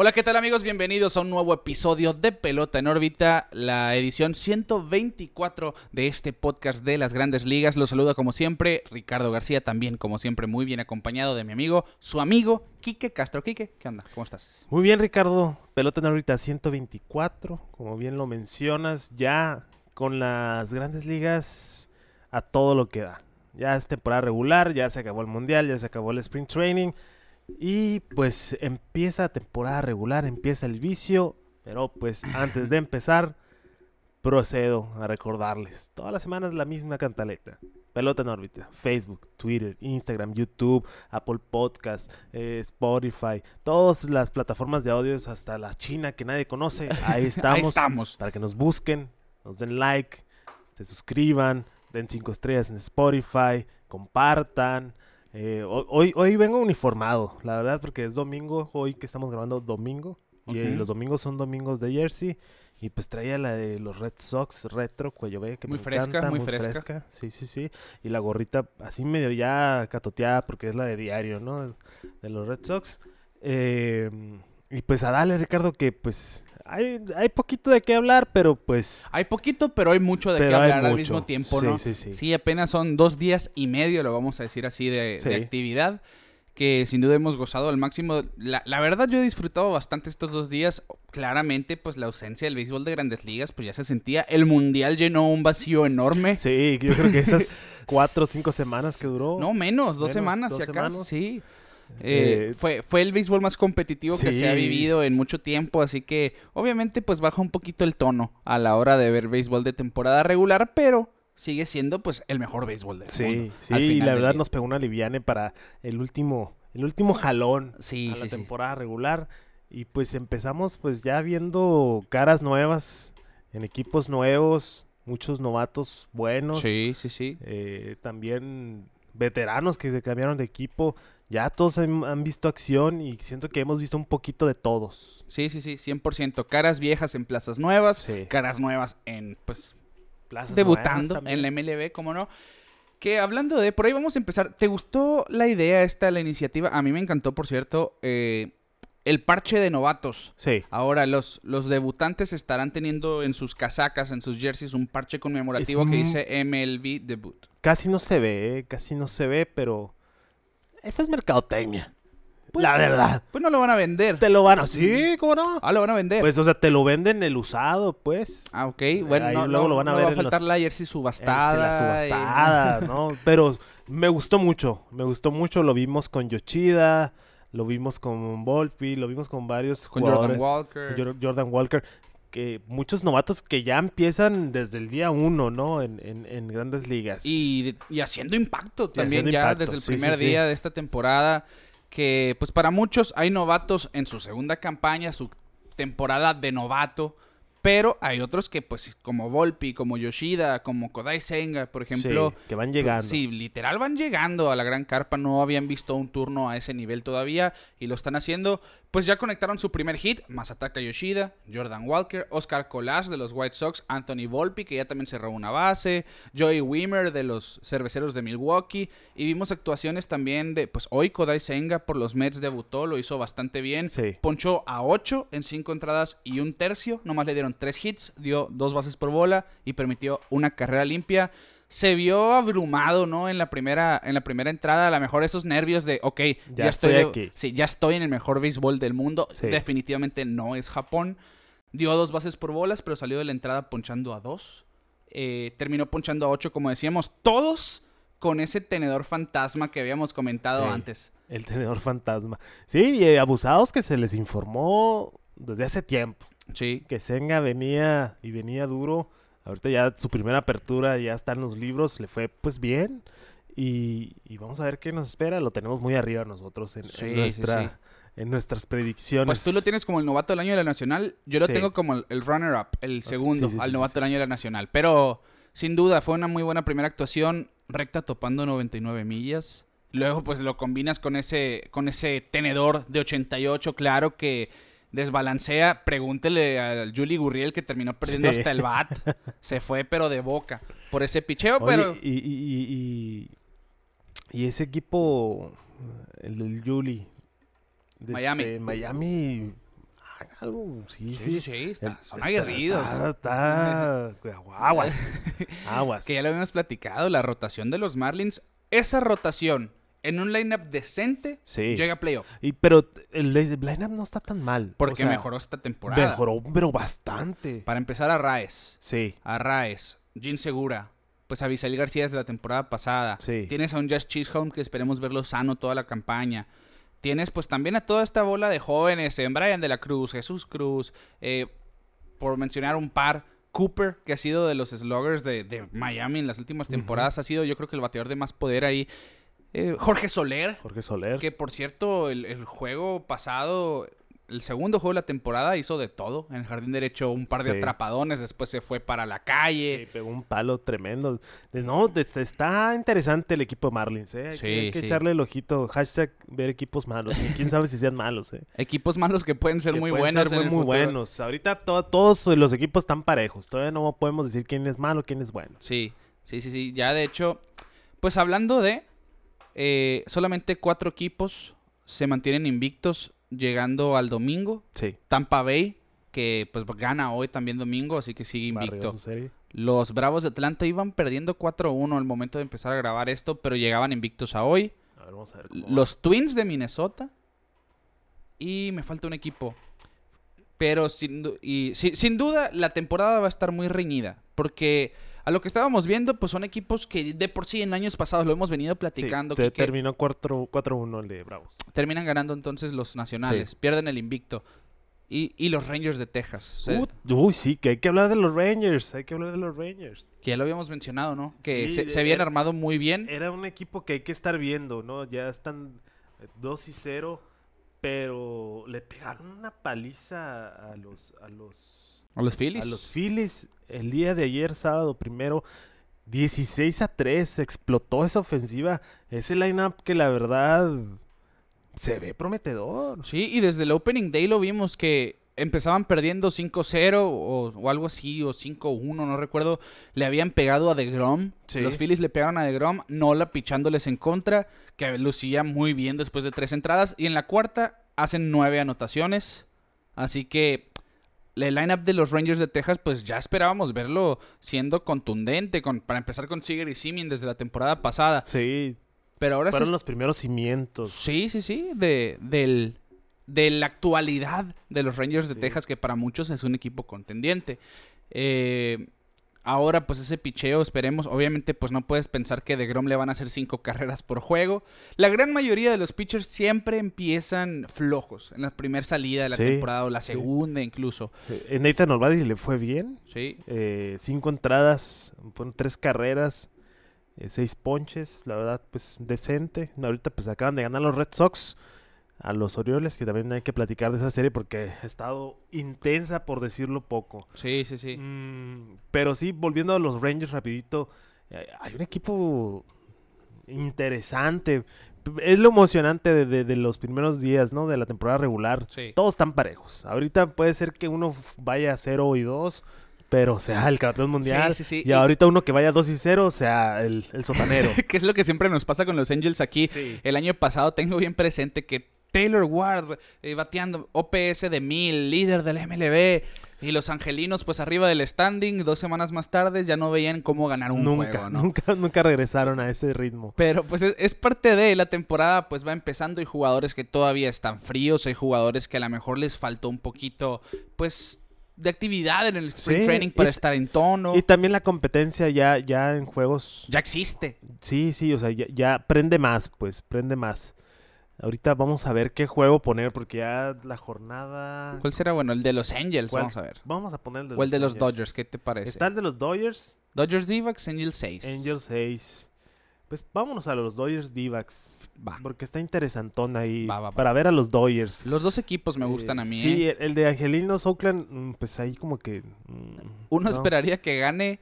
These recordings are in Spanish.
Hola, ¿qué tal amigos? Bienvenidos a un nuevo episodio de Pelota en órbita, la edición 124 de este podcast de las grandes ligas. Los saluda como siempre Ricardo García, también como siempre muy bien acompañado de mi amigo, su amigo Quique Castro. Quique, ¿qué onda? ¿Cómo estás? Muy bien Ricardo, Pelota en órbita 124, como bien lo mencionas, ya con las grandes ligas a todo lo que da. Ya es temporada regular, ya se acabó el mundial, ya se acabó el sprint training. Y pues empieza la temporada regular, empieza el vicio, pero pues antes de empezar, procedo a recordarles. Todas las semanas la misma cantaleta. Pelota en órbita, Facebook, Twitter, Instagram, YouTube, Apple Podcast, eh, Spotify, todas las plataformas de audios, hasta la China que nadie conoce. Ahí estamos. Ahí estamos. Para que nos busquen, nos den like, se suscriban, den cinco estrellas en Spotify, compartan. Eh, ho- hoy, hoy vengo uniformado, la verdad, porque es domingo, hoy que estamos grabando domingo. Y eh, los domingos son domingos de Jersey. Y pues traía la de los Red Sox retro, cuello ve, que Muy me fresca, encanta, muy fresca. Sí, sí, sí. Y la gorrita así medio ya catoteada porque es la de diario, ¿no? De los Red Sox. Eh, y pues a darle, Ricardo, que pues hay, hay poquito de qué hablar, pero pues... Hay poquito, pero hay mucho de qué hablar al mismo tiempo, Sí, ¿no? sí, sí. Sí, apenas son dos días y medio, lo vamos a decir así, de, de Sí. actividad. Que sin duda hemos gozado al máximo. La, la verdad, yo he disfrutado bastante estos dos días. Claramente, pues la ausencia del béisbol de grandes ligas, pues ya se sentía. El mundial llenó un vacío enorme. Sí, yo creo que esas cuatro o cinco semanas que duró... No, menos, dos Menos, semanas, dos si acaso. semanas. Sí. Eh, Eh, fue, fue el béisbol más competitivo que se ha vivido en mucho tiempo, así que obviamente pues baja un poquito el tono a la hora de ver béisbol de temporada regular, pero sigue siendo pues el mejor béisbol del Sí, mundo. sí, y la verdad nos pegó una liviane para el último, el último jalón Sí, a sí, la temporada regular. Y pues empezamos pues ya viendo caras nuevas en equipos nuevos, muchos novatos buenos. Sí, sí, sí. eh, también veteranos que se cambiaron de equipo. Ya todos han, han visto acción y siento que hemos visto un poquito de todos. Sí, sí, sí, 100%. Caras viejas en plazas nuevas, Sí. caras nuevas en pues Plazas debutando en la. MLB, ¿cómo no? Que hablando de, por ahí vamos a empezar. ¿Te gustó la idea esta, la iniciativa? A mí me encantó, por cierto, eh, el parche de novatos. Sí. Ahora, los, los debutantes estarán teniendo en sus casacas, en sus jerseys, un parche conmemorativo Es que dice MLB Debut. Casi no se ve, eh, casi no se ve, pero esa es mercadotecnia. Pues, la verdad. Pues no lo van a vender. Te lo van a... Sí, ¿cómo no? Ah, lo van a vender. Pues, o sea, te lo venden el usado, pues. ah, ok. Bueno, no, luego no- lo van a no ver va a en faltar los- la jersey subastada. La y- subastada, ¿no? Pero me gustó mucho, me gustó mucho. Lo vimos con Yoshida, lo vimos con Volpi, lo vimos con varios Con Jordan jugadores. Walker. Jor- Jordan Walker. Que muchos novatos que ya empiezan desde el día uno, ¿no? En, en- en grandes ligas. Y, y haciendo impacto también haciendo ya impacto, desde el sí, primer sí, sí. día de esta temporada. Que pues para muchos hay novatos en su segunda campaña, su temporada de novato. Pero hay otros que pues como Volpi, como Yoshida, como Kodai Senga, por ejemplo. Sí, que van llegando. Sí, literal van llegando a la gran carpa, no habían visto un turno a ese nivel todavía y lo están haciendo. Pues ya conectaron su primer hit, Masataka Yoshida, Jordan Walker, Oscar Colas de los White Sox, Anthony Volpi que ya también cerró una base, Joey Weimer de los Cerveceros de Milwaukee y vimos actuaciones también de, pues hoy Kodai Senga por los Mets debutó, lo hizo bastante bien. Sí. Ponchó a 8 en 5 entradas y un tercio. Nomás le dieron 3 hits, dio dos bases por bola y permitió una carrera limpia. Se vio abrumado, ¿no? En la primera, en la primera entrada, a lo mejor esos nervios de, ok, ya, Ya estoy, aquí. sí, ya estoy en el mejor béisbol del mundo. Sí. Definitivamente no es Japón. Dio dos bases por bolas, pero salió de la entrada ponchando a dos. Eh, terminó ponchando a ocho, como decíamos, todos con ese tenedor fantasma que habíamos comentado Sí. antes. El tenedor fantasma. Sí, y eh, abusados que se les informó desde hace tiempo. Sí, que Senga venía y venía duro. Ahorita ya su primera apertura ya está en los libros, le fue pues bien. Y, y vamos a ver qué nos espera. Lo tenemos muy arriba nosotros en, Sí, nuestra, sí. en nuestras predicciones. Pues tú lo tienes como el novato del año de la Nacional. Yo lo Sí. tengo como el, el runner-up, el segundo sí, sí, al novato del año de la Nacional. Pero sin duda fue una muy buena primera actuación. Recta topando 99 millas. Luego pues lo combinas con ese, con ese tenedor de 88, claro que desbalancea. Pregúntele al Julie Gurriel que terminó perdiendo Sí. hasta el bat. Se fue, pero de boca. Por ese picheo, Oye, pero. y, y, y, y- ese equipo, el del Yuli. de Miami. este, Miami. Algo, sí, Sí, sí. sí, sí, está- El- son está- aguerridos. Está, está- aguas. Aguas. Que ya lo habíamos platicado, la rotación de los Marlins. Esa rotación en un lineup decente Sí. llega a playoff. Y, pero el, lineup no está tan mal. Porque o sea, mejoró esta temporada. Mejoró, pero bastante. Para empezar a Raes. Sí. a Raes, Jin Segura, pues a Visael García desde la temporada pasada. Sí. Tienes a un Josh Chisholm que esperemos verlo sano toda la campaña. Tienes pues también a toda esta bola de jóvenes, en Brian de la Cruz, Jesús Cruz, eh, por mencionar un par, Cooper, que ha sido de los sluggers de, de Miami en las últimas temporadas, ha sido yo creo que el bateador de más poder ahí. Eh, Jorge Soler, Jorge Soler. que por cierto, el, el juego pasado, el segundo juego de la temporada hizo de todo. En el jardín derecho un par de Sí. atrapadones, después se fue para la calle. Sí, pegó un palo tremendo. No, está interesante el equipo de Marlins, ¿eh? Hay, Sí, que, hay que sí. echarle el ojito. Hashtag ver equipos malos. Y quién sabe si sean malos, ¿eh? Equipos malos que pueden ser Que muy pueden buenos. ser muy, buenos. Ahorita to- todos los equipos están parejos. Todavía no podemos decir quién es malo, quién es bueno. Sí, sí, sí, sí. Ya de hecho, pues hablando de eh, solamente cuatro equipos se mantienen invictos llegando al domingo. Sí. Tampa Bay, que pues gana hoy también domingo, así que sigue invicto. Los Bravos de Atlanta iban perdiendo 4-1 al momento de empezar a grabar esto, pero llegaban invictos a hoy. A ver, vamos a ver. cómo va. Los Twins de Minnesota. Y me falta un equipo. Pero sin, du- y, si- sin duda la temporada va a estar muy reñida. Porque a lo que estábamos viendo, pues son equipos que de por sí en años pasados lo hemos venido Sí, platicando. que- que terminó 4 4-1 el de Bravos. terminan ganando entonces los nacionales. Pierden el invicto. Y, y los Rangers de Texas. O sea, uy, sí, que hay que hablar de los Rangers. Hay que hablar de los Rangers. que ya lo habíamos mencionado, ¿no? Que Sí, se, se habían era- armado muy bien. Era un equipo que hay que estar viendo, ¿no? Ya están 2 y 0, pero le pegaron una paliza a los a los A los Phillies. a los Phillies el día de ayer, sábado primero. 16 a 3, explotó esa ofensiva. Ese lineup que la verdad se ve prometedor. Sí, y desde el opening day lo vimos que empezaban perdiendo 5-0 o, o algo así, o 5-1, no recuerdo. Le habían pegado a DeGrom. Sí. Los Phillies le pegaron a DeGrom, Nola pichándoles en contra, que lucía muy bien después de tres entradas. Y en la cuarta hacen nueve anotaciones. Así que el lineup de los Rangers de Texas, pues ya esperábamos verlo siendo contundente, con, para empezar con Seager y Simeon desde la temporada pasada. Sí, Pero ahora fueron se los primeros cimientos. Sí, sí, sí, de, del, de la actualidad de los Rangers de Sí. Texas, que para muchos es un equipo contendiente. Eh, ahora, pues ese picheo, esperemos, obviamente, pues no puedes pensar que de Grom le van a hacer cinco carreras por juego. La gran mayoría de los pitchers siempre empiezan flojos en la primera salida de la Sí, temporada o la sí. segunda incluso. Eh, Nathan Olvadi le fue bien. Sí, eh, cinco entradas, fueron tres carreras, eh, seis ponches, la verdad, pues decente. Ahorita pues acaban de ganar los Red Sox a los Orioles, que también hay que platicar de esa serie porque ha estado intensa por decirlo poco. sí, sí, sí. Mm, pero sí, volviendo a los Rangers rapidito, eh, hay un equipo interesante. Es lo emocionante de, de- de los primeros días, ¿no? De la temporada regular. Sí. Todos están parejos. Ahorita puede ser que uno vaya a 0 y 2, pero sea el campeón mundial. Sí, sí, sí. Y ahorita uno que vaya 2 y 0, sea el, el sotanero. que es lo que siempre nos pasa con los Angels aquí. Sí. El año pasado tengo bien presente que Taylor Ward eh, bateando OPS de 1000, líder del MLB. Y los angelinos, pues arriba del standing, dos semanas más tarde ya no veían cómo ganar un nunca, juego, ¿no? nunca, nunca regresaron a ese ritmo. Pero pues es, es parte de la temporada, pues va empezando. Hay jugadores que todavía están fríos, hay jugadores que a lo mejor les faltó un poquito, pues, de actividad en el spring Sí, training para y- estar en tono. Y también la competencia ya, ya en juegos. ya existe. Sí, sí, o sea, ya, ya prende más, pues, prende más. Ahorita vamos a ver qué juego poner, porque ya la jornada. ¿Cuál será? Bueno, el de los Angels, ¿Cuál? vamos a ver. Vamos a poner el de O el de los Angels. Dodgers, ¿qué te parece? Está el de los Dodgers, Dodgers Divacs, Angels 6. Angels 6. Pues vámonos a los Dodgers Divacs. Va. Porque está interesantón ahí. Va, va. Para ver a los Dodgers. Los dos equipos me gustan Eh, a mí. Sí, ¿eh? el, de Angelinos Oakland, mm, pues ahí como que. mm, Uno no. esperaría que gane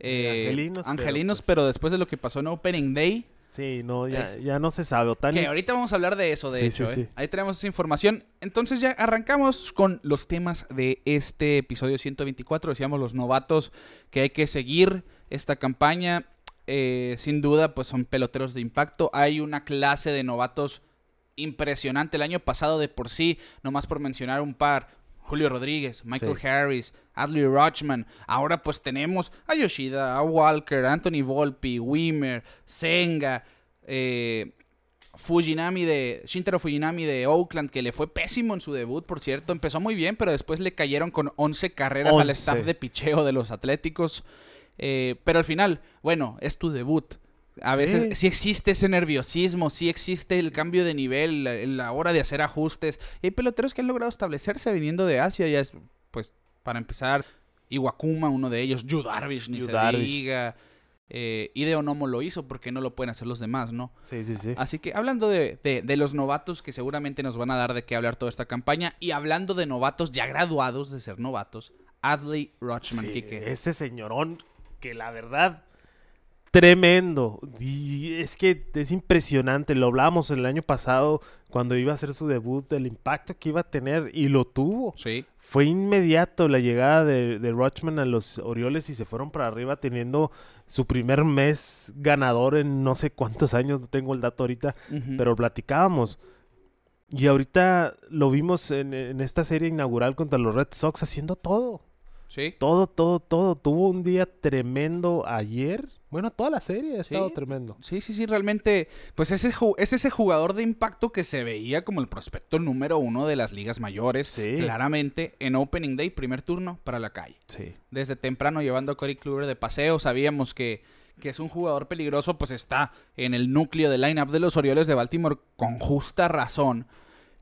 eh, Angelinos, Angelinos, pero, pero, pues- después de lo que pasó en Opening Day, Sí, no, ya, Es- ya no se sabe. Otani, Que ahorita vamos a hablar de eso, de Sí, hecho. sí, ¿eh? sí. Ahí tenemos esa información. Entonces ya arrancamos con los temas de este episodio 124. Decíamos los novatos que hay que seguir esta campaña. Eh, sin duda, pues son peloteros de impacto. Hay una clase de novatos impresionante. El año pasado de por sí, nomás por mencionar un par. Julio Rodríguez, Michael Sí. Harris, Adley Rutschman. Ahora pues tenemos a Yoshida, a Walker, Anthony Volpi, Wimmer, Senga, eh, Fujinami de Shintaro Fujinami de Oakland que le fue pésimo en su debut, por cierto, empezó muy bien, pero después le cayeron con 11 carreras al 11. staff de picheo de los Atléticos. Eh, pero al final, bueno, es tu debut. A veces sí existe ese nerviosismo, sí existe el cambio de nivel, la, la hora de hacer ajustes. Y hay peloteros que han logrado establecerse viniendo de Asia. Ya es, pues, para empezar, Iwakuma, uno de ellos, Yu Darvish, ni Yu se Darvish. diga. Eh, Nomo lo hizo, porque no lo pueden hacer los demás, no? Sí, sí, sí. Así que hablando de, de- de los novatos que seguramente nos van a dar de qué hablar toda esta campaña, y hablando de novatos ya graduados de ser novatos, Adley Rutschman, Sí, Quique. ese señorón que la verdad tremendo y es que es impresionante lo hablábamos el año pasado cuando iba a hacer su debut el impacto que iba a tener y lo tuvo Sí, fue inmediato la llegada de, de Rutschman a los Orioles y se fueron para arriba teniendo su primer mes ganador en no sé cuántos años no tengo el dato ahorita pero platicábamos. Y ahorita lo vimos en, en esta serie inaugural contra los Red Sox haciendo todo. sí. Todo, todo, todo. Tuvo un día tremendo ayer. Bueno, toda la serie ha Sí. estado tremendo. Sí, sí, sí, realmente, pues ese es ese jugador de impacto que se veía como el prospecto número uno de las ligas mayores, Sí. claramente, en Opening Day, primer turno para la calle. Sí. Desde temprano llevando a Corey Kluber de paseo, sabíamos que, que es un jugador peligroso, pues está en el núcleo del lineup de los Orioles de Baltimore con justa razón.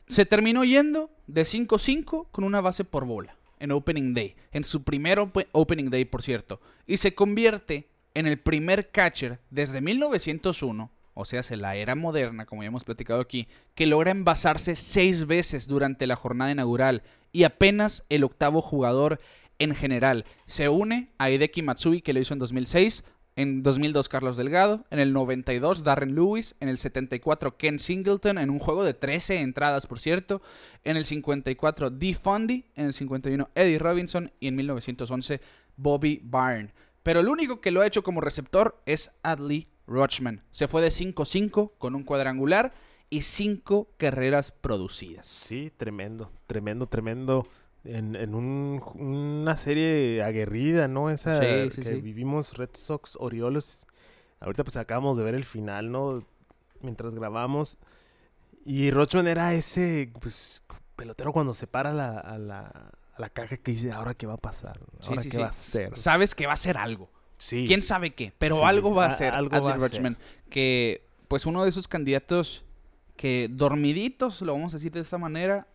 Se terminó yendo de 5-5 con una base por bola en Opening Day, en su primer ope- Opening Day, por cierto, y se convierte en el primer catcher desde 1901, o sea, en la era moderna, como ya hemos platicado aquí, que logra envasarse seis veces durante la jornada inaugural y apenas el octavo jugador en general. Se une a Hideki Matsui, que lo hizo en 2006, en 2002 Carlos Delgado, en el 92 Darren Lewis, en el 74 Ken Singleton, en un juego de 13 entradas, por cierto, en el 54 Dee Fundy, en el 51 Eddie Robinson y en 1911 Bobby Byrne. Pero el único que lo ha hecho como receptor es Adley Rutschman. Se fue de 5-5 con un cuadrangular y 5 carreras producidas. Sí, tremendo. Tremendo, tremendo. En, en un- una serie aguerrida, ¿no? Esa Sí, sí, que sí. vivimos Red Sox, Orioles. Ahorita pues acabamos de ver el final, ¿no? Mientras grabamos. Y Rochman era ese, pues, pelotero cuando se para la, a, la, la caja que dice, ¿ahora qué va a pasar? ¿Ahora sí, qué sí. va a hacer? Sabes que va a ser algo. Sí. quién sabe qué, pero algo va a ser algo Adley va a ser. Que pues uno de esos candidatos que dormiditos, lo vamos a decir de esta manera,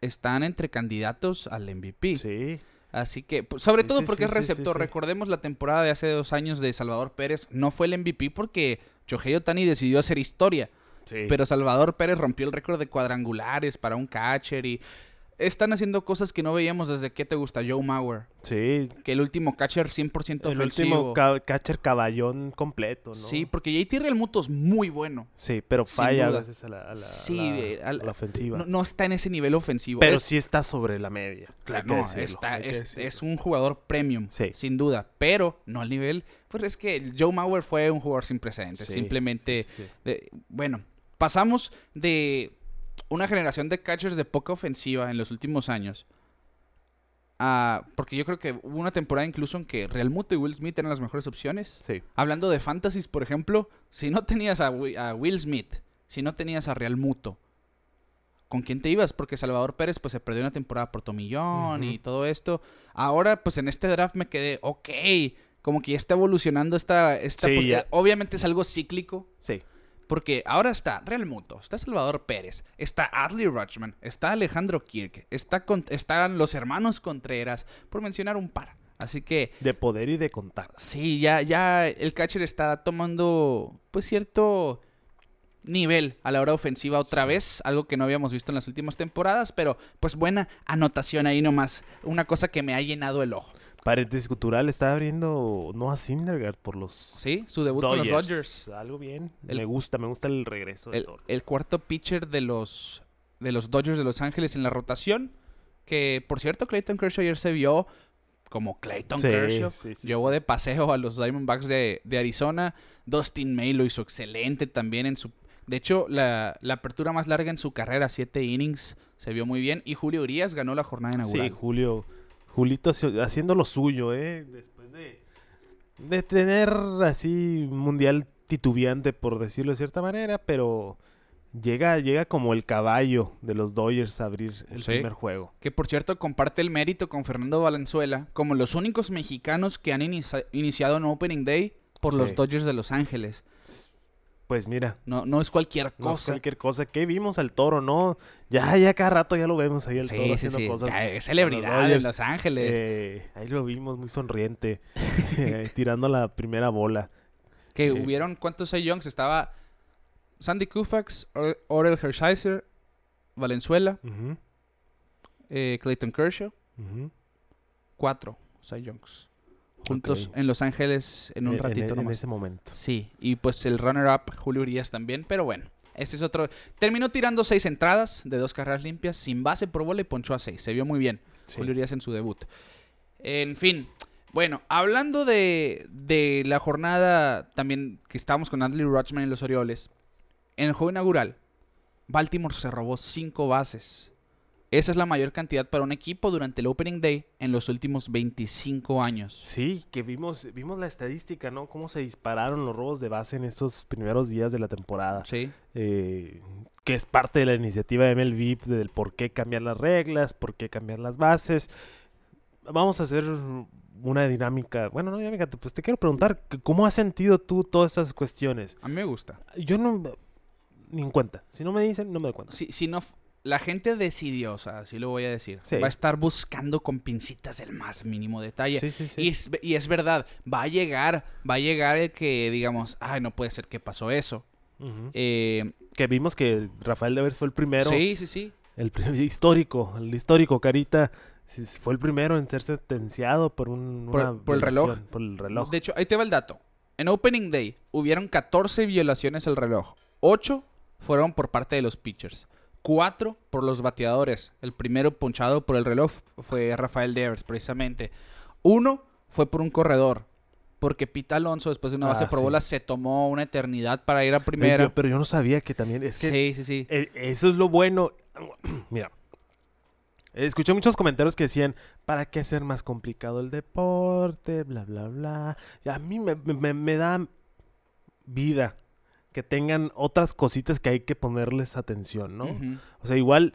están entre candidatos al MVP. Sí. Así que, pues, sobre Sí, todo sí, porque sí, es receptor. Recordemos la temporada de hace dos años de Salvador Pérez. No fue el MVP porque Shohei Otani decidió hacer historia. Sí. Pero Salvador Pérez rompió el récord de cuadrangulares para un catcher y están haciendo cosas que no veíamos desde que te gusta Joe Mauer. sí. Que el último catcher 100% El ofensivo. último ca- catcher caballón completo, ¿no? Sí, porque JT Realmuto es muy bueno. Sí, pero falla a veces a la, a la- Sí, a la- eh, a la ofensiva. No, no está en ese nivel ofensivo. pero Es- sí está sobre la media. Claro, no, está, es, un jugador premium, Sí. sin duda, pero no al nivel. Pues es que Joe Mauer fue un jugador sin precedentes. Sí, Simplemente, de- bueno, pasamos de una generación de catchers de poca ofensiva en los últimos años. a- porque yo creo que hubo una temporada incluso en que Real Muto y Will Smith eran las mejores opciones. Sí. Hablando de fantasies, por ejemplo, si no tenías a, Wi- a Will Smith, si no tenías a Real Muto, ¿con quién te ibas? Porque Salvador Pérez pues se perdió una temporada por Tomillón y todo esto. Ahora pues en este draft me quedé, ok, como que ya está evolucionando esta... esta Sí, pues, ya. Obviamente es algo cíclico, Sí. Porque ahora está Real Muto, está Salvador Pérez, está Adley Rutschman, está Alejandro Kirk, está con- están los hermanos Contreras, por mencionar un par. Así que De poder y de contacto. Sí, ya, ya el catcher está tomando pues cierto nivel a la hora ofensiva otra vez, algo que no habíamos visto en las últimas temporadas, pero pues buena anotación ahí nomás, una cosa que me ha llenado el ojo. Paréntesis cultural, está abriendo Noah Syndergaard por los Sí, su debut con los Dodgers. Algo bien. El- me gusta, me gusta el regreso de El, cuarto pitcher de los, de los Dodgers de Los Ángeles en la rotación. Que, por cierto, Clayton Kershaw ayer se vio como Clayton Sí, Kershaw. sí, sí, Llevó de paseo a los Diamondbacks de, de Arizona. Dustin May lo hizo excelente también en su... De hecho, la, la apertura más larga en su carrera, siete innings, se vio muy bien. Y Julio Urias ganó la jornada inaugural. Sí, Julio. Julito haci- haciendo lo suyo, ¿eh? Después de, de tener así un mundial titubeante, por decirlo de cierta manera, pero llega, llega como el caballo de los Dodgers a abrir el Sí. primer juego. Que por cierto comparte el mérito con Fernando Valenzuela como los únicos mexicanos que han inicia- iniciado un Opening Day por los. Dodgers de Los Ángeles. Pues mira, No, no es cualquier no es cosa. cualquier cosa. que vimos al toro, no? Ya, ya cada rato ya lo vemos ahí el Sí, toro sí, haciendo sí. cosas. Ya es celebridad los en. Los Ángeles. Eh, ahí lo vimos muy sonriente, eh, tirando la primera bola. que eh. hubieron, ¿cuántos Cy Youngs? Estaba Sandy Koufax, Or- Orel Hershiser, Valenzuela, Clayton Kershaw. Cuatro Cy Youngs. Juntos en Los Ángeles en un En- ratito en, en nomás. ese momento. Sí, y pues el runner-up Julio Urias también, pero bueno, ese es otro. Terminó tirando seis entradas de dos carreras limpias, sin base por bola y ponchó a seis. Se vio muy bien Sí. Julio Urias en su debut. En fin, bueno, hablando de, de la jornada también que estábamos con Adley Rutschman y los Orioles, en el juego inaugural, Baltimore se robó cinco bases. Esa es la mayor cantidad para un equipo durante el Opening Day en los últimos 25 años. Sí, que vimos, vimos la estadística, ¿no? Cómo se dispararon los robos de base en estos primeros días de la temporada. Sí. Eh, que es parte de la iniciativa de MLB del por qué cambiar las reglas, por qué cambiar las bases. Vamos a hacer una dinámica. Bueno, no dinámica, pues te quiero preguntar, ¿cómo has sentido tú todas estas cuestiones? A mí me gusta. Yo no... Ni en cuenta. Si no me dicen, no me doy cuenta. Si, si no, la gente decidiosa, así lo voy a decir, Sí. va a estar buscando con pincitas el más mínimo detalle. Sí, sí, sí. Y, es, y es verdad, va a llegar, va a llegar el que digamos, ay, no puede ser que pasó eso. Eh, Que vimos que Rafael Devers fue el primero. sí, sí, sí. El histórico, el histórico Carita fue el primero en ser sentenciado por un Por- una por el reloj. por el reloj. De hecho, ahí te va el dato. En Opening Day hubieron 14 violaciones al reloj. 8 fueron por parte de los pitchers. 4 por los bateadores. El primero ponchado por el reloj fue Rafael Devers, precisamente. Uno fue por un corredor. Porque Pita Alonso, después de una base Ah, por sí. bola, se tomó una eternidad para ir a pero, primera. yo, pero yo no sabía que también es que sí, sí, sí. eh, eso es lo bueno. Mira, escuché muchos comentarios que decían, ¿para qué hacer más complicado el deporte? Bla, bla, bla. Y a mí me, me- me da vida que tengan otras cositas que hay que ponerles atención, ¿no? O sea, igual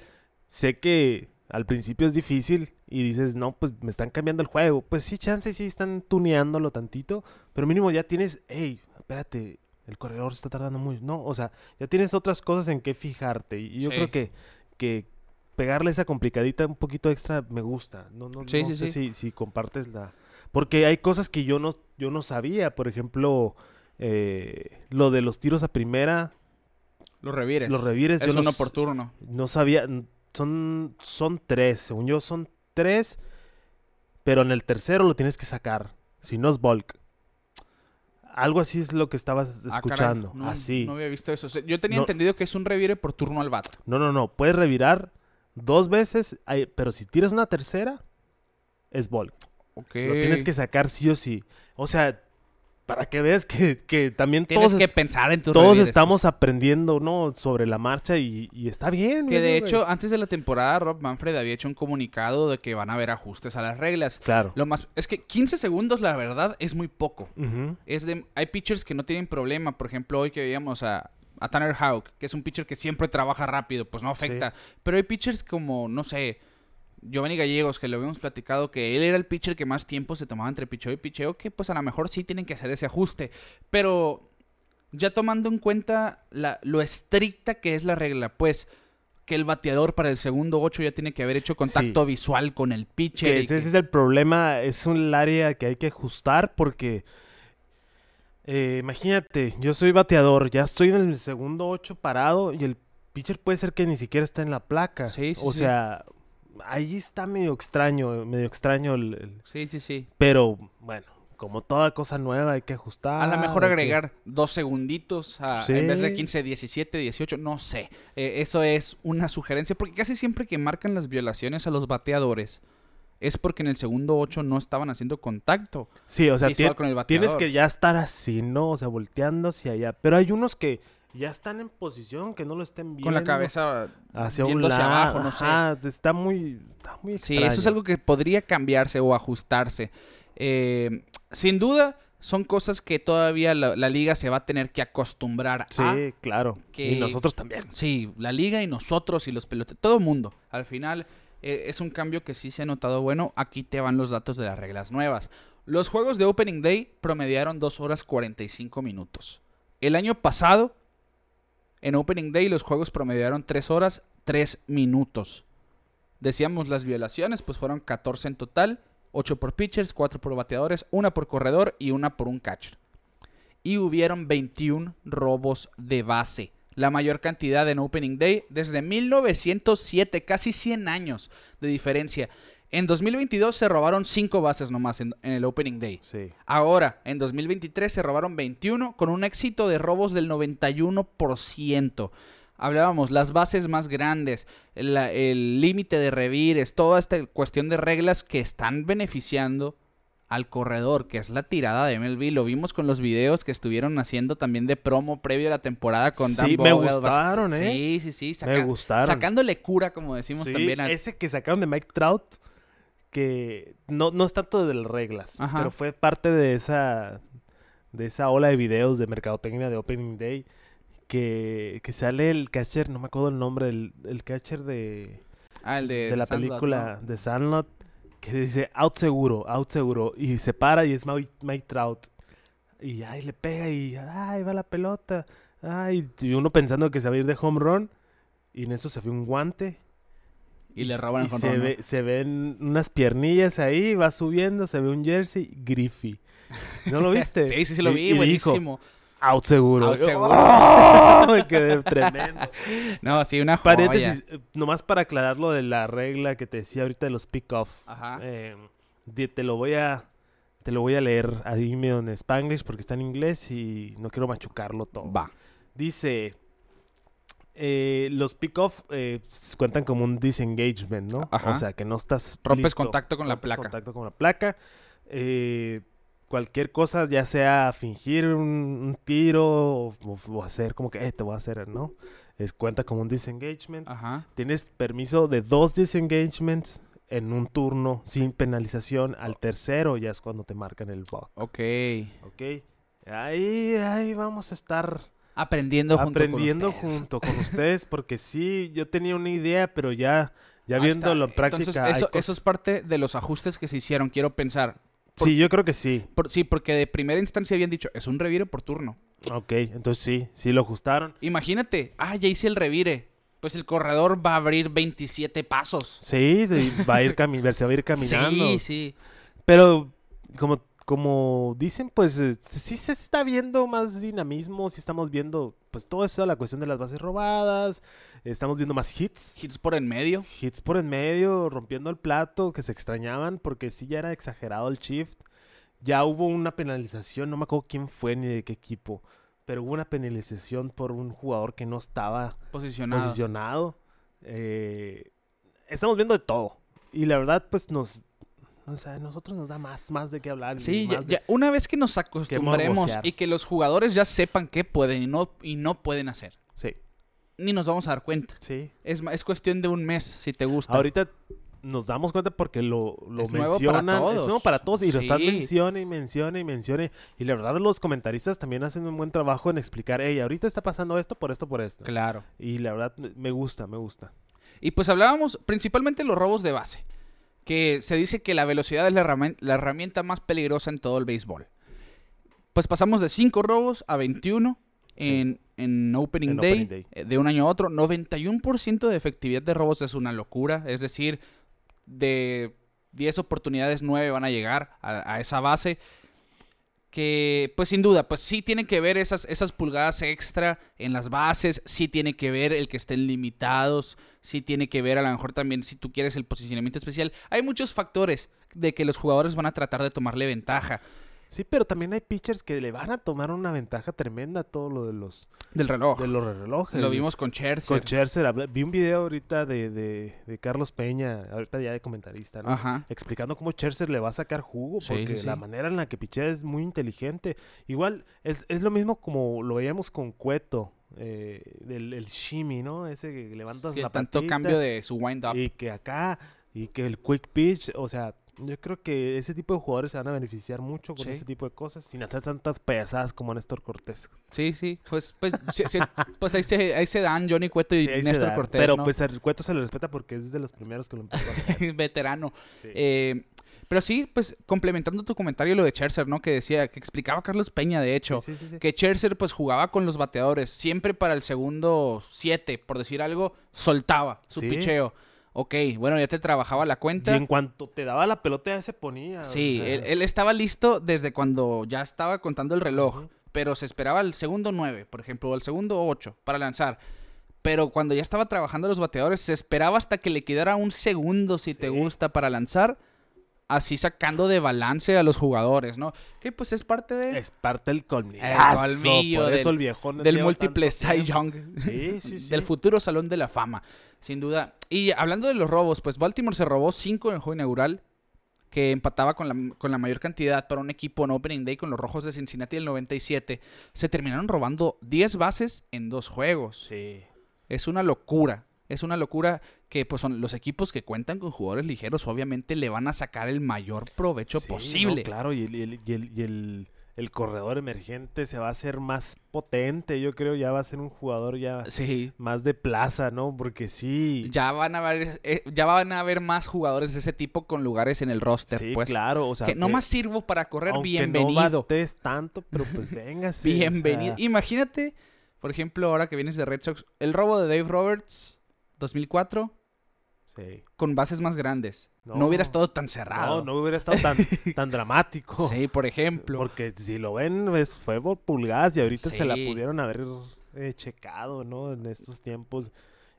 sé que al principio es difícil y dices, no, pues me están cambiando el juego. Pues sí, chance, sí, están tuneándolo tantito, pero mínimo ya tienes, hey, espérate, el corredor se está tardando muy... No, o sea, ya tienes otras cosas en que fijarte. Y yo Sí. creo que, que pegarle esa complicadita un poquito extra me gusta. No, no, Sí, no sí, sé. Si, si compartes la... Porque hay cosas que yo no, yo no sabía. Por ejemplo, eh, lo de los tiros a primera, Los revires. los revires. Es yo no uno por turno. no sabía, son, son tres, según yo son tres, pero en el tercero lo tienes que sacar, si no es bulk. Algo así es lo que estabas Ah, escuchando, no, así. No había visto eso. O sea, Yo tenía No. entendido que es un revire por turno al bat. No, no, no, puedes revirar dos veces, pero si tiras una tercera, es bulk. Lo tienes que sacar sí o sí. O sea, para que veas que, que también Tienes todos, que pensar en tus todos estamos aprendiendo, ¿no? Sobre la marcha y, y está bien. Que de güey. hecho, antes de la temporada, Rob Manfred había hecho un comunicado de que van a haber ajustes a las reglas. Claro. Lo más es que 15 segundos, la verdad, es muy poco. Es de, hay pitchers que no tienen problema. Por ejemplo, hoy que veíamos a, a Tanner Houck, que es un pitcher que siempre trabaja rápido, pues no afecta. Pero hay pitchers como, no sé, Giovanni Gallegos, que lo habíamos platicado, que él era el pitcher que más tiempo se tomaba entre picheo y picheo, que pues a lo mejor sí tienen que hacer ese ajuste. Pero ya tomando en cuenta la, lo estricta que es la regla, pues que el bateador para el segundo 8 ya tiene que haber hecho contacto visual con el pitcher. Que ese, que- ese es el problema, es un área que hay que ajustar porque eh, imagínate, yo soy bateador, ya estoy en el segundo 8 parado y el pitcher puede ser que ni siquiera está en la placa. Sí, sí, o sí. Ahí está medio extraño, medio extraño el, el- Sí, sí, sí. Pero, bueno, como toda cosa nueva hay que ajustar. A lo mejor que- agregar dos segunditos a- Sí. en vez de 15, 17, 18, no sé. Eh, eso es una sugerencia porque casi siempre que marcan las violaciones a los bateadores es porque en el segundo 8 no estaban haciendo contacto. Sí, o sea, con el tienes que ya estar así, ¿no? O sea, volteando hacia allá. Pero hay unos que ya están en posición, que no lo estén viendo. Con la cabeza hacia un viendo hacia lado. abajo, no sé. Ajá, está muy, está muy Sí, eso es algo que podría cambiarse o ajustarse. Eh, sin duda, son cosas que todavía la, la liga se va a tener que acostumbrar Sí, a. claro. que- Y nosotros también. Sí, la liga y nosotros y los pelotes, todo el mundo. Al final eh, es un cambio que sí se ha notado bueno. Aquí te van los datos de las reglas nuevas. Los juegos de Opening Day promediaron 2 horas 45 minutos. El año pasado, en Opening Day, los juegos promediaron 3 horas 3 minutos. Decíamos las violaciones, pues fueron 14 en total. 8 por pitchers, 4 por bateadores, 1 por corredor y 1 por un catcher y hubieron 21 robos de base. La mayor cantidad en Opening Day desde 1907, casi 100 años de diferencia. En 2022 se robaron 5 bases nomás en, en el Opening Day. Sí. Ahora, en 2023 se robaron 21 con un éxito de robos del 91%. Hablábamos, las bases más grandes, la- el límite de revires, toda esta cuestión de reglas que están beneficiando al corredor, que es la tirada de MLB. Lo vimos con los videos que estuvieron haciendo también de promo previo a la temporada con Dan Sí, me gustaron, ¿eh? Sí, sí, sí. Me gustaron. Sacándole cura, como decimos Sí, también. ese que sacaron de Mike Trout, que no, no es tanto de las reglas, Ajá. pero fue parte de esa, de esa ola de videos de mercadotecnia de Opening Day, que, que sale el catcher, no me acuerdo el nombre, el, el catcher de, Ah, el de, de la Sandlot, película ¿no? de Sandlot, que dice out seguro, out seguro, y se para y es Mike, Mike Trout. Y ay, le pega y ay, va la pelota. Ay, y uno pensando que se va a ir de home run. Y en eso se ve un guante. Y le roban el se, ve, se ven unas piernillas ahí, va subiendo, se ve un jersey, Griffey. ¿No lo viste? Sí, sí, sí lo vi, y buenísimo. out seguro. Out Yo, seguro. ¡oh! Me quedé tremendo. No, sí, una joya. Paréntesis, eh, nomás para aclarar lo de la regla que te decía ahorita de los pick-off. Ajá. Eh, te lo voy a te lo voy a leer ahí en Spanglish porque está en inglés y no quiero machucarlo todo. Va. Dice eh, los pick-off eh, cuentan como un disengagement, ¿no? Ajá. O sea, que no estás Rompes listo, contacto con la placa. contacto con la placa. Eh, cualquier cosa, ya sea fingir un, un tiro o, o hacer como que, eh, te voy a hacer, ¿no? Es, cuenta como un disengagement. Ajá. Tienes permiso de dos disengagements en un turno sin penalización. Al tercero ya es cuando te marcan el bug. Ok. ¿Ok? Ahí, ahí vamos a estar Aprendiendo junto aprendiendo con ustedes. junto con ustedes. Porque sí, yo tenía una idea, pero ya, ya Ahí viéndolo en práctica. Entonces, eso, eso es parte de los ajustes que se hicieron, quiero pensar. Sí, yo creo que sí. Por- sí, porque de primera instancia habían dicho, es un revire por turno. Ok, entonces sí, sí lo ajustaron. Imagínate, ah, ya hice el revire. Pues el corredor va a abrir 27 pasos. Sí, sí, va a ir, se va a ir caminando. Sí, sí. Pero como, como dicen, pues eh, sí se está viendo más dinamismo, sí estamos viendo pues todo eso, la cuestión de las bases robadas, estamos viendo más hits, Hits por en medio. hits por en medio, rompiendo el plato, que se extrañaban porque sí ya era exagerado el shift. Ya hubo una penalización, no me acuerdo quién fue ni de qué equipo, pero hubo una penalización por un jugador que no estaba Posicionado. posicionado. Eh, estamos viendo de todo. Y la verdad, pues nos. O sea, a nosotros nos da más, más de qué hablar. Sí, ya- más de- ya, una vez que nos acostumbremos y que los jugadores ya sepan qué pueden y no, y no pueden hacer, Sí, ni nos vamos a dar cuenta. sí. Es, es cuestión de un mes, si te gusta. Ahorita nos damos cuenta porque lo, lo Es nuevo para todos. Es nuevo para todos. Y lo están Sí. menciona y menciona y menciona. Y la verdad, los comentaristas también hacen un buen trabajo en explicar, hey, ahorita está pasando esto por esto, por esto. Claro. Y la verdad, me gusta, me gusta. Y pues hablábamos principalmente de los robos de base. Que se dice que la velocidad es la herramienta, la herramienta más peligrosa en todo el béisbol. Pues pasamos de 5 robos a 21 Sí. en, en Opening, En Day, Opening Day. eh, de un año a otro. 91% de efectividad de robos es una locura. Es decir, de 10 oportunidades, 9 van a llegar a, a esa base. Que, pues sin duda, pues sí tiene que ver esas, esas pulgadas extra en las bases, sí tiene que ver el que estén limitados, si tiene que ver a lo mejor también si tú quieres el posicionamiento especial. Hay muchos factores de que los jugadores van a tratar de tomarle ventaja. Sí, pero también hay pitchers que le van a tomar una ventaja tremenda a todo lo de los, Del reloj. de los relojes. Lo vimos con Scherzer. Con Scherzer. Vi un video ahorita de, de, de Carlos Peña, ahorita ya de comentarista, ¿no? Ajá. explicando cómo Scherzer le va a sacar jugo, Sí, porque sí, la sí. manera en la que pichea es muy inteligente. Igual, es, es lo mismo como lo veíamos con Cueto, eh, del el shimmy, ¿no? Ese que levantas Que la tanto cambio de su wind-up. y que acá, y que el quick pitch, o sea, yo creo que ese tipo de jugadores se van a beneficiar mucho con Sí. ese tipo de cosas, sin hacer tantas payasadas como Néstor Cortés. Sí, sí. Pues, pues, sí, sí, pues ahí, se, ahí se dan Johnny Cueto y Sí, Néstor Cortés. Pero ¿no? pues el Cueto se le respeta porque es de los primeros que lo empezó a hacer. veterano. Sí. Eh, pero sí, pues complementando tu comentario lo de Scherzer, ¿no? Que decía, que explicaba Carlos Peña, de hecho, Sí, sí, sí, sí. que Scherzer pues jugaba con los bateadores, siempre para el segundo siete, por decir algo, soltaba su picheo. Ok, bueno, ya te trabajaba la Y cuenta. en cuanto te daba la pelota ya se ponía. o Sí, sea, él, él estaba listo desde cuando ya estaba contando el reloj, pero se esperaba el segundo 9, por ejemplo, o el segundo 8 para lanzar. Pero cuando ya estaba trabajando los bateadores, se esperaba hasta que le quedara un segundo, si te gusta, para lanzar, así sacando de balance a los jugadores, ¿no? Que pues es parte de, Es parte del colmillo. colmillo Por eso del- el viejón del múltiple Cy. Young. Sí, sí, sí. Del futuro Salón de la Fama, sin duda. Y hablando de los robos, pues Baltimore se robó 5 en el juego inaugural, que empataba con la, con la mayor cantidad para un equipo en Opening Day con los Rojos de Cincinnati del 97. Se terminaron robando 10 bases en dos juegos. Sí. Es una locura. Es una locura que pues son los equipos que cuentan con jugadores ligeros, obviamente le van a sacar el mayor provecho Sí, posible. no, claro, y, el, y el- y el- y el- el corredor emergente se va a hacer más potente, yo creo, ya va a ser un jugador ya Sí. más de plaza, ¿no? Porque sí, Ya van a haber, eh, ya van a haber más jugadores de ese tipo con lugares en el roster, sí, pues. claro, o sea, que no más sirvo para correr, aunque bienvenido. no bates tanto, pero pues venga, bienvenido. Imagínate, por ejemplo, ahora que vienes de Red Sox, el robo de Dave Roberts 2004 sí. con bases más grandes. No, No. hubiera estado tan cerrado. No, no hubiera estado tan, tan dramático. Sí, por ejemplo. Porque si lo ven, pues, fue por pulgadas y ahorita se la pudieron haber eh, checado, ¿no? En estos tiempos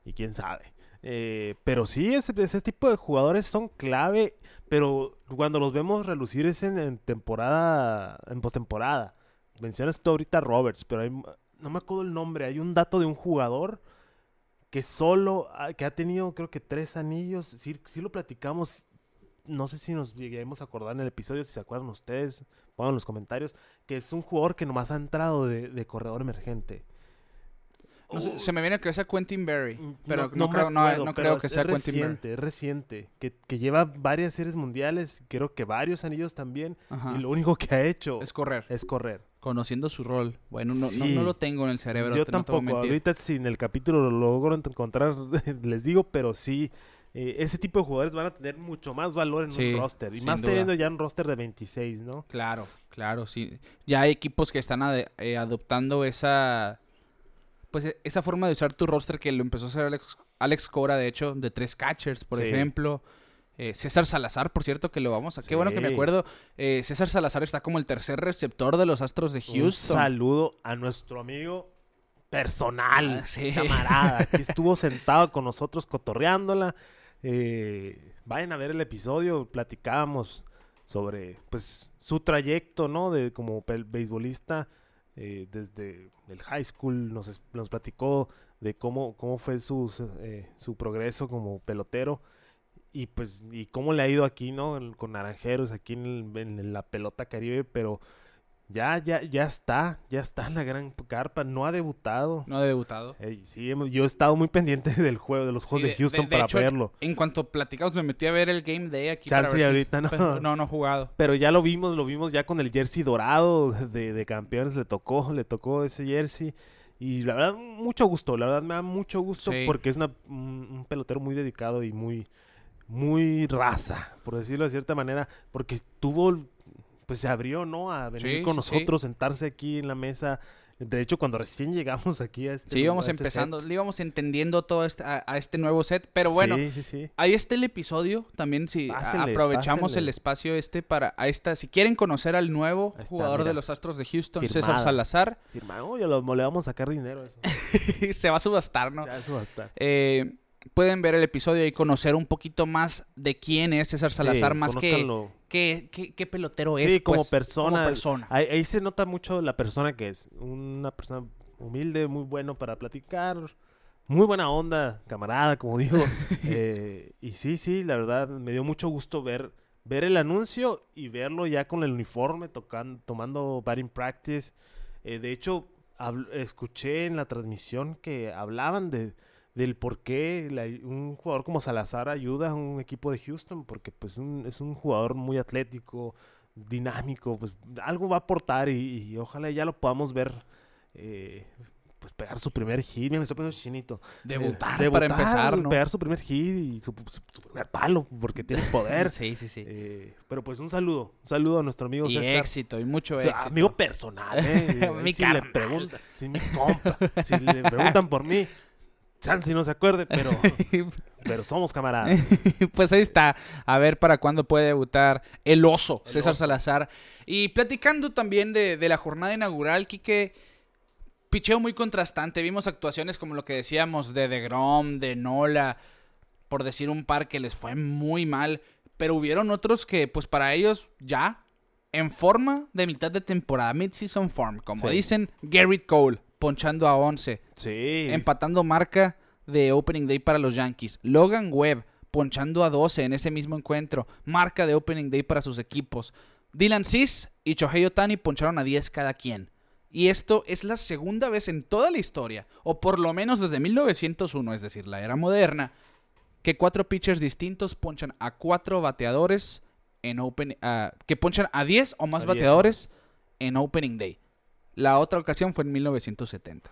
y quién sabe. Eh, pero sí, ese, ese tipo de jugadores son clave, pero cuando los vemos relucir es en, en temporada, en postemporada. Mencionas tú ahorita a Roberts, pero hay, no me acuerdo el nombre, hay un dato de un jugador que solo, que ha tenido creo que tres anillos, sí, sí lo platicamos, no sé si nos lleguemos a acordar en el episodio, si se acuerdan ustedes, pongan en los comentarios, que es un jugador que nomás ha entrado de, de corredor emergente. No sé, se me viene a la cabeza Quentin Berry, Mm, pero no, creo, no, acuerdo, no pero creo que sea Quentin Berry. reciente, es reciente, que, que lleva varias series mundiales, creo que varios anillos también, Ajá. y lo único que ha hecho Es correr, es correr. Conociendo su rol. Bueno, no, no, Sí. no lo tengo en el cerebro. Yo te- tampoco, ahorita si en el capítulo lo logro encontrar, les digo, pero sí, eh, ese tipo de jugadores van a tener mucho más valor en Sí, un roster, y más duda. teniendo ya un roster de 26, ¿no? Claro, claro, sí. Ya hay equipos que están eh, adoptando esa pues e- esa forma de usar tu roster que lo empezó a hacer Alex, Alex Cora, de hecho, de tres catchers, por Sí. ejemplo. Eh, César Salazar, por cierto, que lo vamos a... Qué bueno que me acuerdo. Eh, César Salazar está como el tercer receptor de los Astros de Un Houston. saludo a nuestro amigo personal, Ah, sí. camarada, que estuvo sentado con nosotros cotorreándola. Eh, vayan a ver el episodio, platicábamos sobre pues su trayecto, ¿no? De como beisbolista eh, desde el high school, nos, platicó de cómo, cómo fue su, su, eh, su progreso como pelotero y pues y cómo le ha ido aquí, ¿no? Con Naranjeros, aquí en, el- en la pelota caribe, pero ya, ya, ya está, ya está en la gran carpa, no ha debutado. No ha debutado. Ey, sí, hemos- yo he estado muy pendiente del juego, de los juegos Sí, de Houston de para hecho, verlo. En cuanto platicamos, me metí a ver el Game Day aquí. Chance para ver si- ahorita no. pero no, no he jugado. Pero ya lo vimos, lo vimos ya con el jersey dorado de, campeones, le tocó, le tocó ese jersey. Y la verdad, mucho gusto, la verdad me da mucho gusto Sí. porque es una- un, un pelotero muy dedicado y muy, muy raza, por decirlo de cierta manera, porque tuvo, pues se abrió, ¿no? A venir Sí, con sí. nosotros, sentarse aquí en la mesa. De hecho, cuando recién llegamos aquí a este Sí, íbamos a este empezando, set. le íbamos entendiendo todo este, a, a este nuevo set, pero bueno, Sí, sí, sí. ahí está el episodio, también si aprovechamos el espacio este para, a esta, si quieren conocer al nuevo está, jugador de los Astros de Houston, César. Salazar, Firma, oye, lo- le vamos a sacar dinero eso. se va a subastar, ¿no? Ya, eso va a estar. Eh, pueden ver el episodio y conocer un poquito más de quién es César Salazar, Sí, más que qué, qué- qué pelotero es. Sí, como pues, persona. como persona. Ahí, ahí se nota mucho la persona que es. Una persona humilde, muy bueno para platicar. Muy buena onda, camarada, como digo. Eh, y sí, sí, la verdad, me dio mucho gusto ver, ver el anuncio y verlo ya con el uniforme, tocan, tomando batting practice. Eh, de hecho, escuché en la transmisión que hablaban de, del por qué la- un jugador como Salazar ayuda a un equipo de Houston, porque pues un- es un jugador muy atlético, dinámico, pues algo va a aportar y, y ojalá ya lo podamos ver eh, pues pegar su primer hit, Mira, me estoy poniendo chinito. Debutar, Eh, para empezar, ¿no? Pegar su primer hit y su, su- su primer palo, porque tiene poder. Sí, sí, sí. Eh, pero pues un saludo, un saludo a nuestro amigo y César. éxito, y mucho O sea, éxito. amigo personal, ¿eh? Mi si le carnal. preguntan, si mi compa, si le preguntan por mí, chance no se acuerde, pero, pero somos camaradas. pues ahí está. A ver para cuándo puede debutar el oso, El César oso. Salazar. Y platicando también de, de la jornada inaugural, Quique, picheo muy contrastante. Vimos actuaciones como lo que decíamos de DeGrom, de Nola, por decir un par que les fue muy mal. Pero hubieron otros que, pues para ellos, ya en forma de mitad de temporada, mid-season form, como Sí. dicen, Garrett Cole, ponchando a 11 Sí. empatando marca de Opening Day para los Yankees. Logan Webb ponchando a 12 en ese mismo encuentro, marca de Opening Day para sus equipos. Dylan Cis y Shohei Otani poncharon a 10 cada quien. Y esto es la segunda vez en toda la historia, o por lo menos desde 1901, es decir, la era moderna, que cuatro pitchers distintos ponchan a cuatro bateadores en open, ah, que ponchan a 10 o más A 10 o bateadores en Opening Day. La otra ocasión fue en 1970.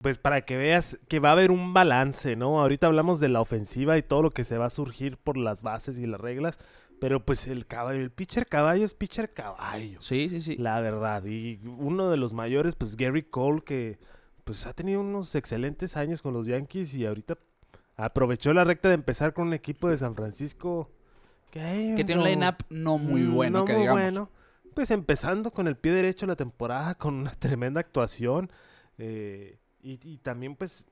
Pues para que veas que va a haber un balance, ¿no? Ahorita hablamos de la ofensiva y todo lo que se va a surgir por las bases y las reglas, pero pues el caballo, el pitcher caballo es pitcher caballo. Sí, sí, sí. La verdad, y uno de los mayores, pues Gary Cole, que pues ha tenido unos excelentes años con los Yankees y ahorita aprovechó la recta de empezar con un equipo de San Francisco que, tiene un line-up no muy bueno, no que muy digamos. bueno. Pues empezando con el pie derecho la temporada, con una tremenda actuación. eh, y, y también, pues,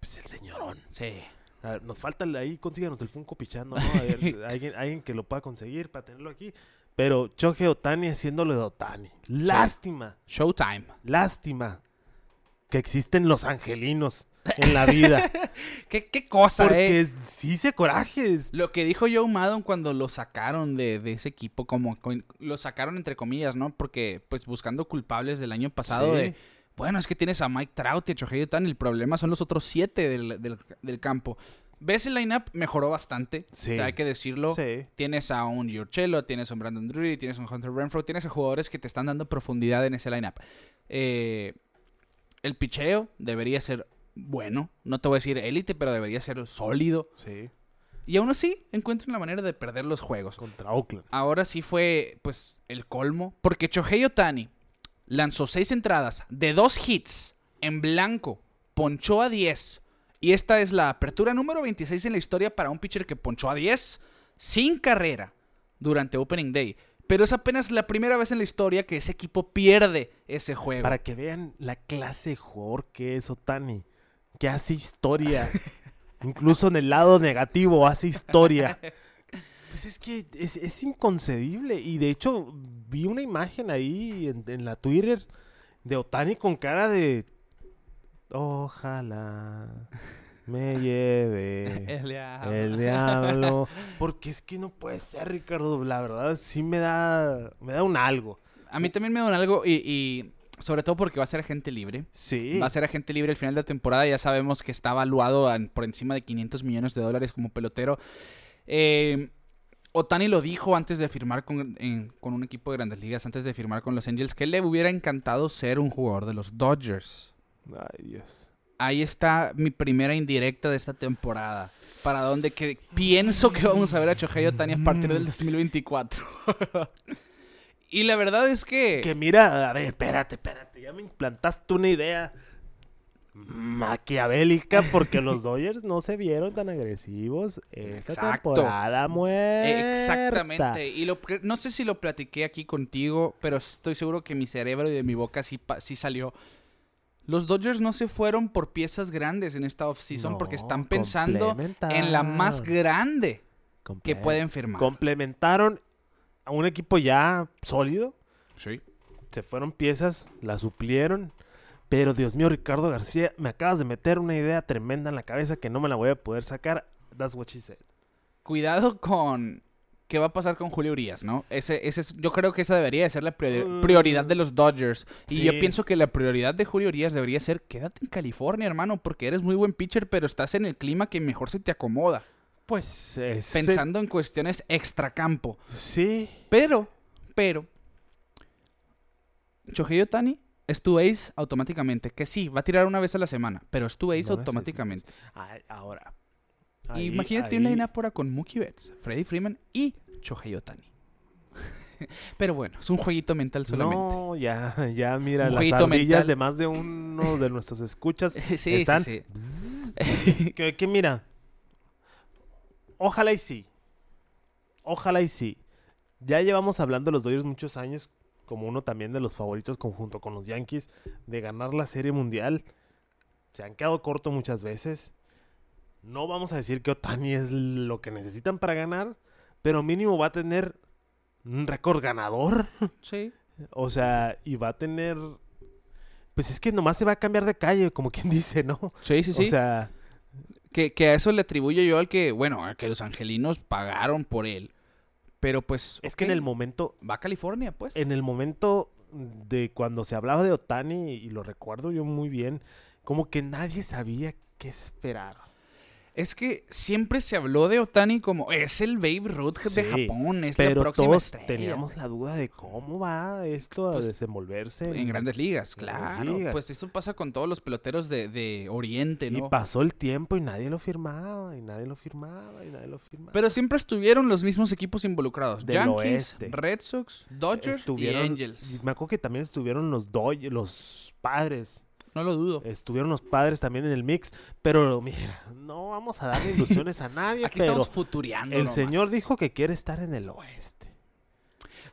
pues el señorón. Sí. A ver, nos falta ahí, consíganos el Funko pichando, ¿no? A ver, alguien, alguien que lo pueda conseguir para tenerlo aquí. Pero Choje Otani haciéndolo de Otani. Lástima, Showtime. lástima que existen los angelinos en la vida. ¿Qué, qué cosa, porque eh? sí se corajes. Lo que dijo Joe Maddon cuando lo sacaron de, de ese equipo, como con- lo sacaron entre comillas, ¿no? Porque, pues, buscando culpables del año pasado Sí. de, bueno, es que tienes a Mike Trout y a Shohei Ohtani, el problema son los otros siete del, del- del campo. ¿Ves el lineup? Mejoró bastante, Sí. hay que decirlo. Sí. Tienes a un Giorcello, tienes a un Brandon Drury, tienes a un Hunter Renfro, tienes a jugadores que te están dando profundidad en ese lineup. Eh, el picheo debería ser bueno, no te voy a decir élite, pero debería ser sólido. Sí. Y aún así encuentran la manera de perder los juegos. Contra Oakland. Ahora sí fue, pues, el colmo. Porque Shohei Otani lanzó seis entradas de dos hits en blanco, ponchó a 10. Y esta es la apertura número 26 en la historia para un pitcher que ponchó a 10 sin carrera durante Opening Day. Pero es apenas la primera vez en la historia que ese equipo pierde ese juego. Para que vean la clase de jugador que es Otani. Que hace historia. Incluso en el lado negativo hace historia. Pues es que es, es inconcebible. Y de hecho, vi una imagen ahí en, en la Twitter de Otani con cara de. Ojalá me lleve El diablo. el diablo. Porque es que no puede ser, Ricardo. La verdad, sí me da. Me da un algo. A mí también me dan algo y, y sobre todo porque va a ser agente libre. Sí. Va a ser agente libre al final de la temporada. Ya sabemos que está valuado en- por encima de 500 millones de dólares como pelotero. Eh, Otani lo dijo antes de firmar con, en- con un equipo de grandes ligas, antes de firmar con los Angels, que le hubiera encantado ser un jugador de los Dodgers. Ay, Dios. Ahí está mi primera indirecta de esta temporada. Para donde que pienso que vamos a ver a Shohei Otani a partir del 2024. y la verdad es que... Que mira, a ver, espérate, espérate, ya me implantaste una idea maquiavélica porque los Dodgers no se vieron tan agresivos esta Exacto. temporada muerta. Exactamente. Y lo, no sé si lo platiqué aquí contigo, pero estoy seguro que mi cerebro y de mi boca sí, sí salió. Los Dodgers no se fueron por piezas grandes en esta offseason porque No, están pensando en la más grande que pueden firmar. Complementaron a un equipo ya sólido. Sí. Se fueron piezas, la suplieron. Pero Dios mío, Ricardo García, me acabas de meter una idea tremenda en la cabeza que no me la voy a poder sacar. That's what she said. Cuidado con qué va a pasar con Julio Urias, ¿no? Ese, ese es- yo creo que esa debería de ser la priori- Mm. prioridad de los Dodgers. Y yo pienso que la prioridad de Julio Urias debería ser quédate en California, hermano, porque eres muy buen pitcher, pero estás en el clima que mejor se te acomoda. Pues es- Pensando en cuestiones extracampo. Sí. Pero, pero, Shohei Otani es tu ace automáticamente. Que sí, va a tirar una vez a la semana, pero es tu ace No automáticamente. Ahora. ahí- Imagínate un ahí- line ahora con Mookie Betts, Freddie Freeman y Shohei Otani. pero bueno, es un jueguito mental solamente. No, ya, ya, mira, Un las ardillas mental. de más de uno de nuestros escuchas Sí, están... sí. que mira, ojalá y sí. Ojalá y sí. Ya llevamos hablando de los Dodgers muchos años, como uno también de los favoritos conjunto con los Yankees, de ganar la Serie Mundial. Se han quedado corto muchas veces. No vamos a decir que Otani es lo que necesitan para ganar, pero mínimo va a tener un récord ganador. Sí. O sea, y va a tener... Pues es que nomás se va a cambiar de calle, como quien dice, ¿no? Sí, sí, sí. O sea, que, que a eso le atribuyo yo al que, bueno, a que los angelinos pagaron por él. Pero pues. es que en el momento, Va a California, pues. en el momento de cuando se hablaba de Otani, y lo recuerdo yo muy bien, como que nadie sabía qué esperar. Es que siempre se habló de Otani como es el Babe Ruth de Japón, es la Pero próxima todos estrella. teníamos la duda de cómo va esto a Pues, desenvolverse. En grandes ligas, grandes claro. ligas. Pues eso pasa con todos los peloteros de, de Oriente, Y ¿no? pasó el tiempo y nadie lo firmaba, y nadie lo firmaba, y nadie lo firmaba. Pero siempre estuvieron los mismos equipos involucrados. Del Yankees, oeste. Red Sox, Dodgers estuvieron, y Angels. Me acuerdo que también estuvieron los Dodgers, los padres. No lo dudo. Estuvieron los padres también en el mix. Pero mira, no vamos a darle ilusiones a nadie. Aquí pero estamos futureando. el nomás. señor dijo que quiere estar en el oeste.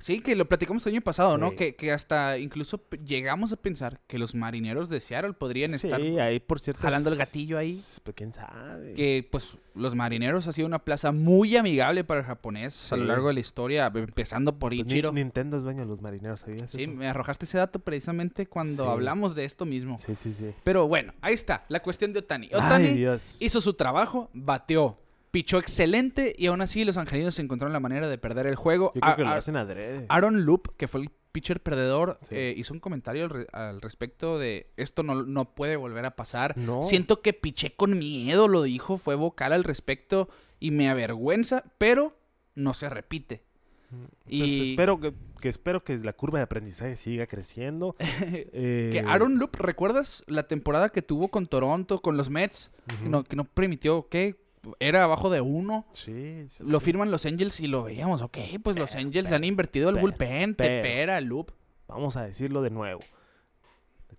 Sí, que lo platicamos el año pasado, ¿no? Que, que hasta incluso llegamos a pensar que los marineros de Seattle podrían sí, estar ahí por cierto. jalando el gatillo ahí. Pues quién sabe. Que pues los marineros ha sido una plaza muy amigable para el japonés a lo largo de la historia, empezando por Pues, Ichiro. Nintendo es dueño de los marineros, ¿sabías Sí, eso? me arrojaste ese dato precisamente cuando hablamos de esto mismo. Sí, sí, sí. Pero bueno, ahí está, la cuestión de Otani. Ay, Otani Dios. hizo su trabajo, bateó, pichó excelente y aún así los angelinos encontraron la manera de perder el juego. Yo creo A- que lo a- hacen adrede. Aaron Loop, que fue el pitcher perdedor, Sí. eh, hizo un comentario al, re- al respecto de esto no, no puede volver a pasar. No. Siento que piché con miedo, lo dijo, fue vocal al respecto y me avergüenza, pero no se repite. Pues Y espero que, que espero que la curva de aprendizaje siga creciendo. Eh, que Aaron Loop, ¿recuerdas la temporada que tuvo con Toronto, con los Mets? que, no, que no permitió, ¿qué? Era abajo de uno. Sí, sí, Lo sí. firman los Angels y lo veíamos, ok, pues los Angels pero, han invertido el pero, bullpen, te pero. pera, Loop. Vamos a decirlo de nuevo.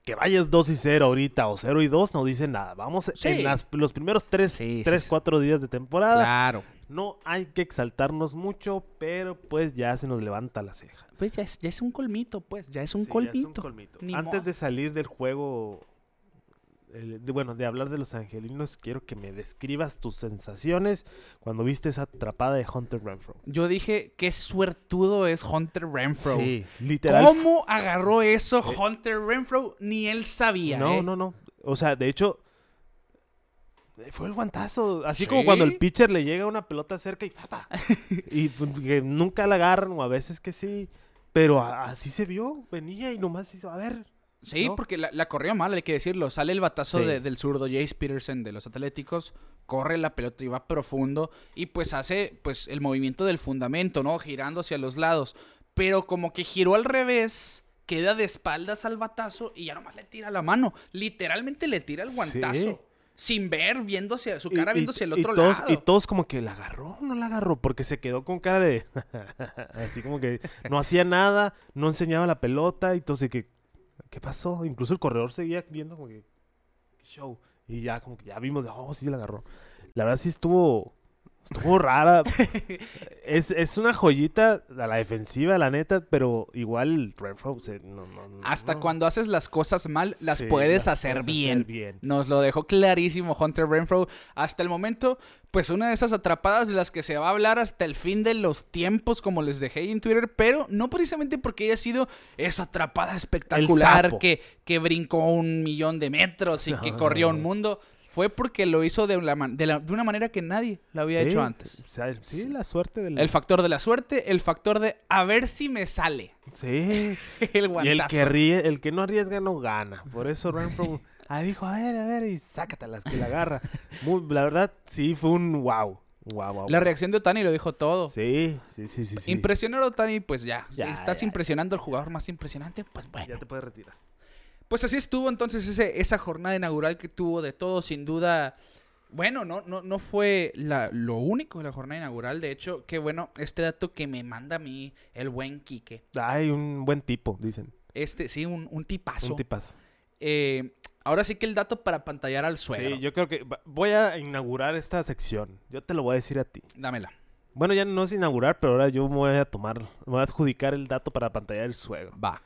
Que vayas 2 y 0 ahorita o 0 y 2 no dice nada. Vamos Sí. en las- los primeros 3, Sí, sí, 3 sí. 4 días de temporada. Claro. No hay que exaltarnos mucho, pero pues ya se nos levanta la ceja. Pues ya es, ya es un colmito, pues, ya es un Sí, ya colmito. colmito. Ni Antes de salir del juego, de- bueno, de hablar de los angelinos, quiero que me describas tus sensaciones cuando viste esa atrapada de Hunter Renfro. Yo dije, qué suertudo es Hunter Renfro. Sí, literal. ¿Cómo agarró eso Hunter Renfro? Ni él sabía, No, ¿eh? no, no. O sea, de hecho, eh, fue el guantazo. Así Sí. como cuando el pitcher le llega una pelota cerca y ¡papa! y pues, que nunca la agarran, o a veces que sí. Pero así se vio, venía y nomás hizo, a ver. Sí, ¿no? porque la, la corrió mal, hay que decirlo. Sale el batazo Sí. de- del zurdo Jace Peterson de los Atléticos, corre la pelota y va profundo y pues hace pues el movimiento del fundamento, ¿no? Girando hacia los lados. Pero como que giró al revés, queda de espaldas al batazo y ya nomás le tira la mano. Literalmente le tira el guantazo. Sí. Sin ver, hacia su Y- cara y- viendo hacia el y otro todos, lado. Y todos como que la agarró, no la agarró, porque se quedó con cara de... así como que no hacía nada, no enseñaba la pelota, y entonces que... ¿Qué pasó? Incluso el corredor seguía viendo como que... ¿Qué show? Y ya como que ya vimos, oh, sí la agarró. La verdad sí estuvo... Estuvo rara. es, es una joyita a la defensiva, la neta, pero igual Renfro se- no, no, no, Hasta no. cuando haces las cosas mal, las Sí, puedes las hacer bien. bien. Nos lo dejó clarísimo Hunter Renfro. Hasta el momento, pues una de esas atrapadas de las que se va a hablar hasta el fin de los tiempos, como les dejé en Twitter, pero no precisamente porque haya sido esa atrapada espectacular que, que brincó un millón de metros y que corrió un mundo. Fue porque lo hizo de, la man- de, la- de una manera que nadie lo había Sí, hecho antes. o sea, sí, la suerte del. El factor de la suerte, el factor de a ver si me sale. Sí. El y guantazo. el que ríe, el que no arriesga no gana. Por eso Renfro ah, dijo, a ver, a ver, y sácatelas que la agarra. Muy- la verdad, sí, fue un wow. Wow, wow. La reacción de Otani lo dijo todo. Sí, sí, sí, sí. Impresionar a Otani, pues ya. Ya, Estás ya, impresionando al jugador más impresionante, pues bueno. Ya te puedes retirar. Pues así estuvo entonces ese, esa jornada inaugural que tuvo de todo, sin duda. Bueno, no, no, no fue la- lo único de la jornada inaugural. De hecho, qué bueno, este dato que me manda a mí el buen Quique. Ay, un buen tipo, dicen. Este, sí, un, un tipazo. Un tipazo. Eh, ahora sí que el dato para pantallar al suegro. Sí, yo creo que voy a inaugurar esta sección. Yo te lo voy a decir a ti. Dámela. Bueno, ya no es inaugurar, pero ahora yo me voy a tomar, me voy a adjudicar el dato para pantalla del suegro. Va.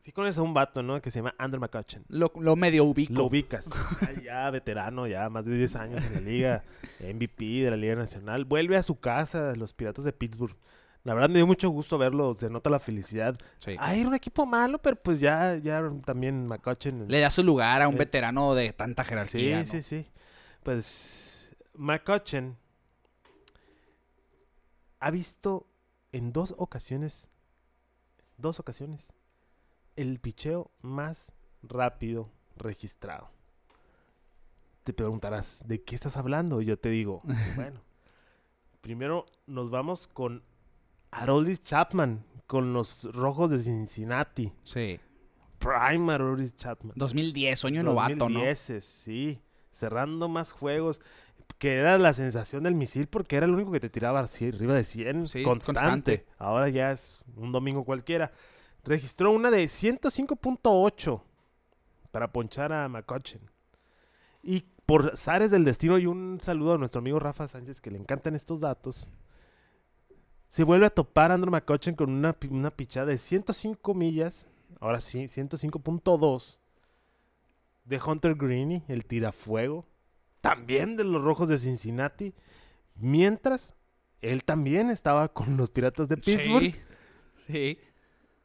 Sí conoces a un vato, ¿no? Que se llama Andrew McCutcheon. Lo, lo medio ubico. Lo ubicas. Ya, ya veterano, ya más de 10 años en la liga. MVP de la Liga Nacional. Vuelve a su casa, los Piratas de Pittsburgh. La verdad me dio mucho gusto verlo, se nota la felicidad. Sí. Ah, era un equipo malo, pero pues ya, ya también McCutcheon. Le da su lugar a un Eh, veterano de tanta jerarquía. Sí, ¿no? sí, sí. Pues McCutcheon ha visto en dos ocasiones, dos ocasiones, el picheo más rápido registrado. Te preguntarás, ¿de qué estás hablando? Y yo te digo, bueno, primero nos vamos con Aroldis Chapman, con los Rojos de Cincinnati. Sí. Prime Aroldis Chapman. 2010, sueño novato, ¿no? 2010, sí. Cerrando más juegos. Que era la sensación del misil porque era el único que te tiraba así, arriba de 100. Sí, constante. constante. Ahora ya es un domingo cualquiera. Registró una de 105.8 para ponchar a McCutcheon. Y por zares del destino y un saludo a nuestro amigo Rafa Sánchez que le encantan estos datos. Se vuelve a topar Andrew McCutcheon con una, una pichada de 105 millas. Ahora sí, 105.2 de Hunter Greeny, el tirafuego, también de los Rojos de Cincinnati, mientras él también estaba con los Piratas de Pittsburgh. Sí. Sí.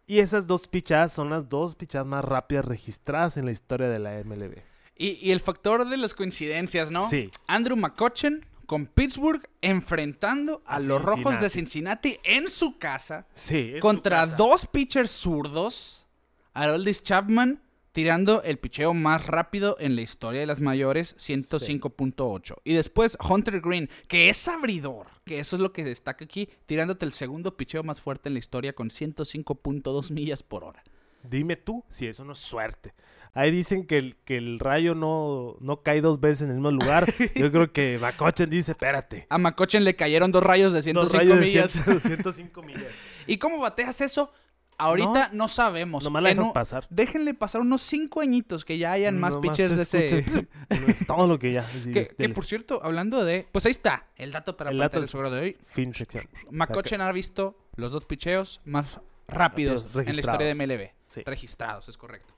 Y esas dos pichadas son las dos pichadas más rápidas registradas en la historia de la MLB. Y, y el factor de las coincidencias, ¿no? Sí. Andrew McCutcheon con Pittsburgh enfrentando a, A los Rojos de Cincinnati. En su casa Sí. en su contra casa. dos pitchers zurdos. Aroldis Chapman tirando el picheo más rápido en la historia de las mayores, 105.8. Y después Hunter Green, que es abridor, que eso es lo que destaca aquí, tirándote el segundo picheo más fuerte en la historia con 105.2 millas por hora. Dime tú si eso no es suerte. Ahí dicen que el, que el rayo no, no cae dos veces en el mismo lugar. Yo creo que McCutcheon dice, espérate. A McCutcheon le cayeron dos rayos de 105 Dos rayos de millas. 100 105 millas. ¿Y cómo bateas eso? Ahorita no, sabemos. Nomás la dejas un- pasar. Déjenle pasar unos cinco añitos que ya hayan más Nomás pitchers de ese. todo lo que ya. sí, que, este, que, por cierto, hablando de. Pues ahí está, el dato para El dato del sobre de hoy. Fin sección. McCutcheon ha visto los dos picheos más rápidos Rápidos, en la historia de. MLB. Sí. Registrados, es correcto.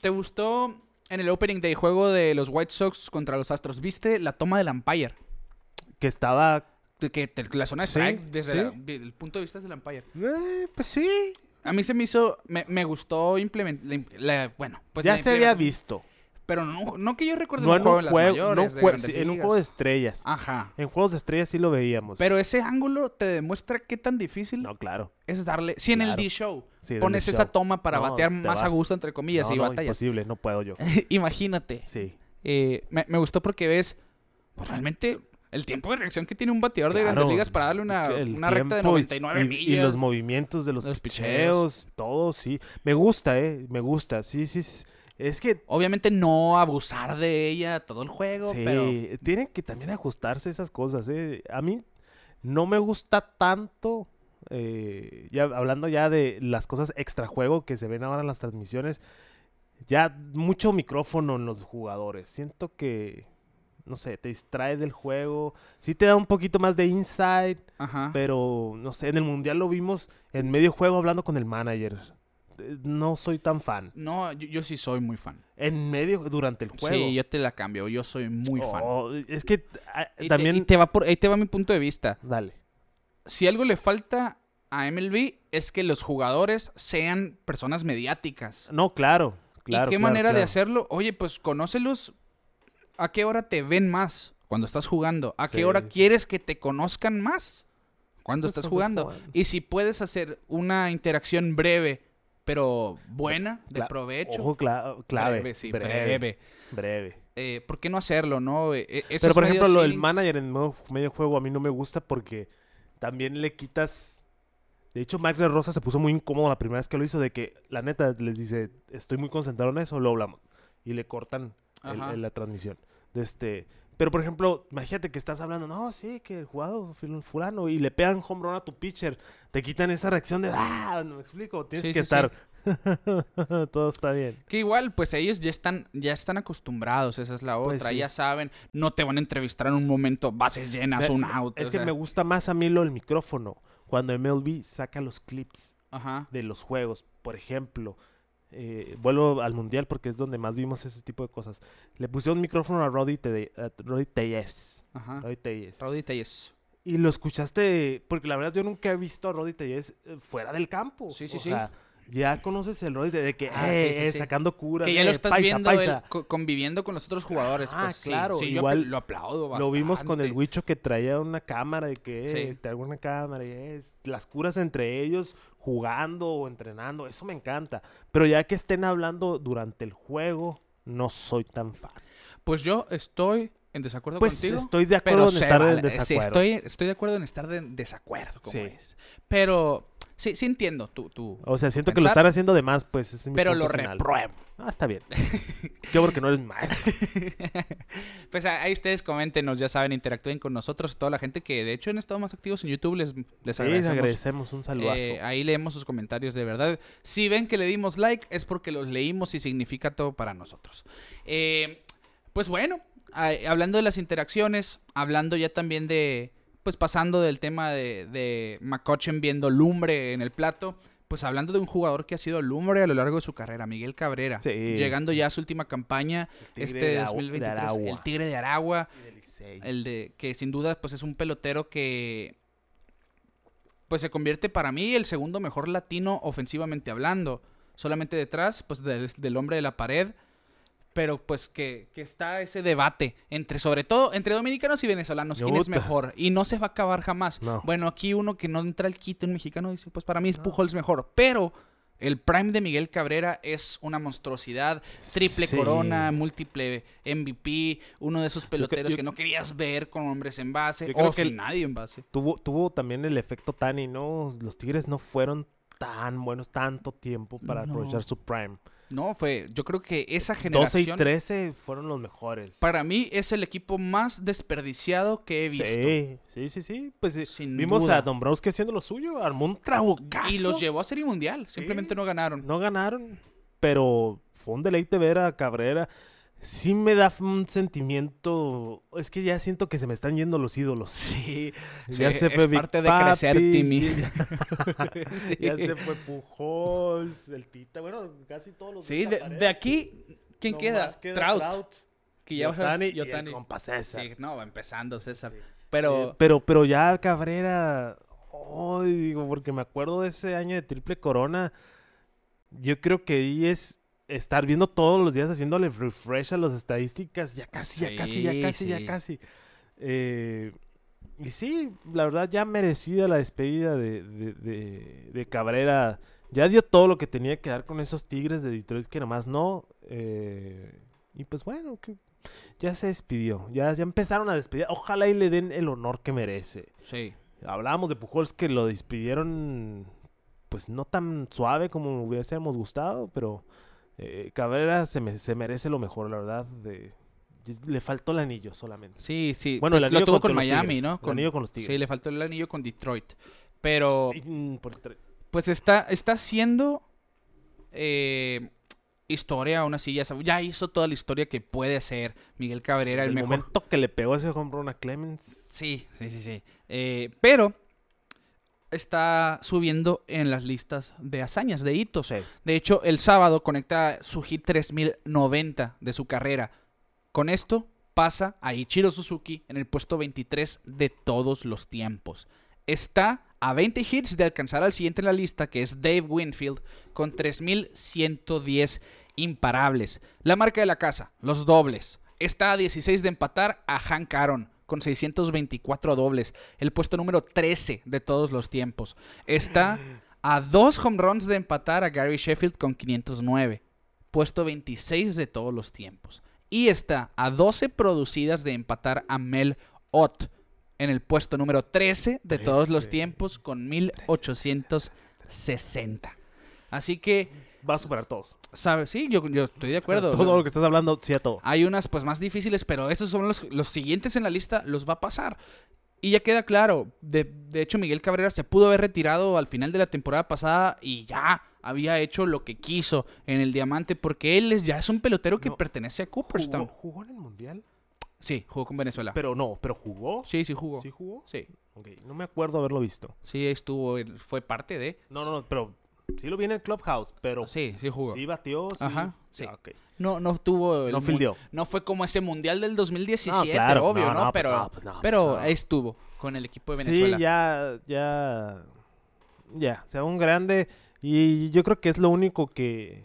¿Te gustó en el opening day juego de los White Sox contra los Astros? ¿Viste la toma del umpire? Que estaba. De Que la zona de Sí, strike, desde sí. la- de- el punto de vista del umpire. eh, pues sí. A mí se me hizo, me, me gustó implementar, bueno, pues ya se había visto. Pero no, no que yo recuerde No un juego en las juego. mayores, no de jue- Grandes sí, en un juego de estrellas. Ajá. En juegos de estrellas sí lo veíamos. Pero ese ángulo te demuestra qué tan difícil No, claro. es darle. Si en el. D-Show Sí, pones show. esa toma para batear te más a gusto, entre comillas, no, y no, batallas. imposible, no puedo yo. Imagínate. Sí. Eh, me, me gustó porque ves, pues realmente, el tiempo de reacción que tiene un bateador de Grandes Ligas para darle una, una recta de tiempo y- 99 y, millas. Y los movimientos de los, de los picheos, todo, sí. Me gusta, eh. Me gusta. Sí, sí. Es, es que. Obviamente no abusar de ella todo el juego, Sí, pero... tienen que también ajustarse esas cosas, eh. A mí no me gusta tanto. eh, ya hablando ya de las cosas extra juego que se ven ahora en las transmisiones. Ya mucho micrófono en los jugadores. Siento que no sé, te distrae del juego. Sí te da un poquito más de insight, Ajá. pero no sé, en el mundial lo vimos en medio juego hablando con el manager. Eh, No soy tan fan. No, yo, yo sí soy muy fan. En medio, durante el juego. Sí, yo te la cambio. Yo soy muy fan. Oh, es que ah, Y te- también. y te va por, ahí te va mi punto de vista. Dale. Si algo le falta a MLB es que los jugadores sean personas mediáticas. No, claro. claro ¿Y qué claro, manera de claro. hacerlo? Oye, pues conócelos. ¿A qué hora te ven más cuando estás jugando? ¿A qué Sí. hora quieres que te conozcan más cuando estás jugando? Y si puedes hacer una interacción breve, pero buena, de Cla- provecho. Ojo, cla- clave. Breve, sí, breve. breve. breve. Eh, ¿Por qué no hacerlo, no? Eh, eh, Pero por ejemplo, lo del manager en medio, medio juego a mí no me gusta porque también le quitas. De hecho, de Rosa se puso muy incómodo la primera vez que lo hizo, de que la neta les dice, estoy muy concentrado en eso, lo hablamos. Y le cortan el- Ajá. el- la transmisión. De este. Pero por ejemplo, imagínate que estás hablando, no, sí, que el jugador fil- fulano, y le pegan home run a tu pitcher, te quitan esa reacción de, ah, no me explico, tienes Sí, que sí, sí. estar. Todo está bien. Que igual, pues ellos ya están, ya están acostumbrados, esa es la otra, Pues sí. ya saben, no te van a entrevistar en un momento, bases llenas, O sea, un out. Es o que sea, me gusta más a mí lo del micrófono. Cuando MLB saca los clips Ajá. de los juegos, por ejemplo, eh, vuelvo al mundial porque es donde más vimos ese tipo de cosas. Le pusieron un micrófono a Roddy, Te- a Roddy Tellez. Ajá. Roddy Tellez. Telles. Y lo escuchaste, porque la verdad yo nunca he visto a Roddy Tellez eh, fuera del campo. Sí, sí, o sí. sea, ya conoces el Roddy de que, Ah, eh, sí, sí, eh, sí. sacando cura. Que ya eh, lo estás paisa, viendo paisa. él co- conviviendo con los otros jugadores. Ah, pues, claro, yo igual lo aplaudo Lo vimos con el bastante. Huicho que traía una cámara y que Sí. eh, trae una cámara y es las curas entre ellos jugando o entrenando, eso me encanta. Pero ya que estén hablando durante el juego, no soy tan fan. Pues yo estoy en desacuerdo Pues contigo. estoy de acuerdo en estar vale. en Sí, desacuerdo. estoy, estoy de acuerdo en estar de desacuerdo, como Sí. es. Pero sí, sí entiendo tú, tú. O sea, siento que lo están haciendo de más, pues es mi Pero punto lo final. repruebo. Ah, está bien. Yo porque no eres maestro. Pues ah, ahí ustedes coméntenos, ya saben, interactúen con nosotros, toda la gente que de hecho han estado más activos en YouTube, les, les Sí, les agradecemos. agradecemos un saludazo. Eh, ahí leemos sus comentarios de verdad. Si ven que le dimos like, es porque los leímos y significa todo para nosotros. Eh, pues bueno, hablando de las interacciones, hablando ya también de. Pues pasando del tema de, de viendo lumbre en el plato. Pues hablando de un jugador que ha sido lumbre a lo largo de su carrera, Miguel Cabrera. Sí. Llegando ya a su última campaña, este de Agu- de 2023. Aragua. el Tigre de Aragua. El de que sin duda pues es un pelotero que pues se convierte para mí el segundo mejor latino ofensivamente hablando. Solamente detrás pues del, del hombre de la pared. Pero pues que, que está ese debate entre sobre todo entre dominicanos y venezolanos. ¿Quién es mejor? Y no se va a acabar jamás. No. Bueno, aquí uno que no entra al quite, un mexicano, dice, pues para mí es Pujols mejor. Pero el prime de Miguel Cabrera es una monstruosidad. Triple Sí. corona, múltiple MVP, uno de esos peloteros yo- que no querías ver con hombres en base Yo creo o que sin nadie en base. Tuvo, tuvo también el efecto Tani, ¿no? Los Tigres no fueron tan buenos tanto tiempo para No. aprovechar su prime. No, fue, yo creo que esa 12 generación y 13 fueron los mejores. para mí es el equipo más desperdiciado que he visto. Sí, sí, sí, sí. Pues eh, Sin vimos duda. a Dombrowski haciendo lo suyo, armó un trabucazo. Y los llevó a Serie Mundial, simplemente no ganaron. No ganaron, pero fue un deleite ver a Cabrera. Sí me da un sentimiento, es que ya siento que se me están yendo los ídolos. Sí, Ya se es fue Big parte de crecer, Timmy. Ya se fue Pujols, el Tita, bueno, casi todos los Sí, de, aquí, ¿quién No queda? queda Trout. Que ya Yotani y el Yotani. compa César. Sí, no, va empezando César. Sí. Pero Eh, pero, pero ya Cabrera, ay, digo, porque me acuerdo de ese año de triple corona. Yo creo que ahí es estar viendo todos los días haciéndole refresh a las estadísticas. Ya casi, ya casi, ya casi, sí. ya casi. Eh, y sí, la verdad, ya merecida la despedida de, de, de- de Cabrera. Ya dio todo lo que tenía que dar con esos Tigres de Detroit que nomás no. eh, y pues bueno, que ya se despidió. Ya, ya empezaron a despedir. Ojalá y le den el honor que merece. sí. Hablábamos de Pujols que lo despidieron pues no tan suave como hubiésemos gustado, pero eh, Cabrera se, me- se merece lo mejor, la verdad. De, le faltó el anillo solamente. Sí, sí. Bueno, Pues el lo anillo tuvo contra con Miami. ¿no? El Con- anillo con los Tigres. Sí, le faltó el anillo con Detroit. Pero, mm, pues está, está siendo. eh, historia, aún así ya, ya hizo toda la historia que puede ser Miguel Cabrera, el, el mejor. momento que le pegó ese home run a Clemens. Sí, sí, sí, sí. Eh, pero está subiendo en las listas de hazañas, de hitos. Sí. De hecho, el sábado conecta su hit 3090 de su carrera. Con esto pasa a Ichiro Suzuki en el puesto 23 de todos los tiempos. Está a 20 hits de alcanzar al siguiente en la lista, que es Dave Winfield, con 3110 imparables. La marca de la casa, los dobles. Está a 16 de empatar a Hank Aaron, con 624 dobles. El puesto número 13 de todos los tiempos. Está a dos home runs de empatar a Gary Sheffield con 509. Puesto 26 de todos los tiempos. Y está a 12 producidas de empatar a Mel Ott en el puesto número 13 de todos los 13. tiempos con 1860. Así que, Va a superar todos. ¿sabes? Sí, yo, yo estoy de acuerdo. Todo lo que estás hablando, sí a todo. Hay unas pues más difíciles, pero esos son los, los siguientes en la lista, los va a pasar. Y ya queda claro, de, de hecho Miguel Cabrera se pudo haber retirado al final de la temporada pasada y ya había hecho lo que quiso en el diamante porque él es- ya es un pelotero que No, pertenece a Cooperstown. ¿Jugó, jugó en el mundial? Sí, jugó con Venezuela. Pero no, pero jugó. sí, sí jugó. ¿Sí jugó? Sí, Ok, no me acuerdo haberlo visto. sí estuvo, fue parte de. No, no, no, pero sí lo vi en el clubhouse, pero Sí, sí jugó. sí batió, sí. Ajá, sí. Ah. No, no tuvo. el No fildeó. No fue como ese mundial del 2017, No, claro, obvio, no, ¿no? no, pues pero no, pues no, pero no. ahí estuvo con el equipo de Venezuela. Sí, ya, ya, ya, sea un grande y yo creo que es lo único que,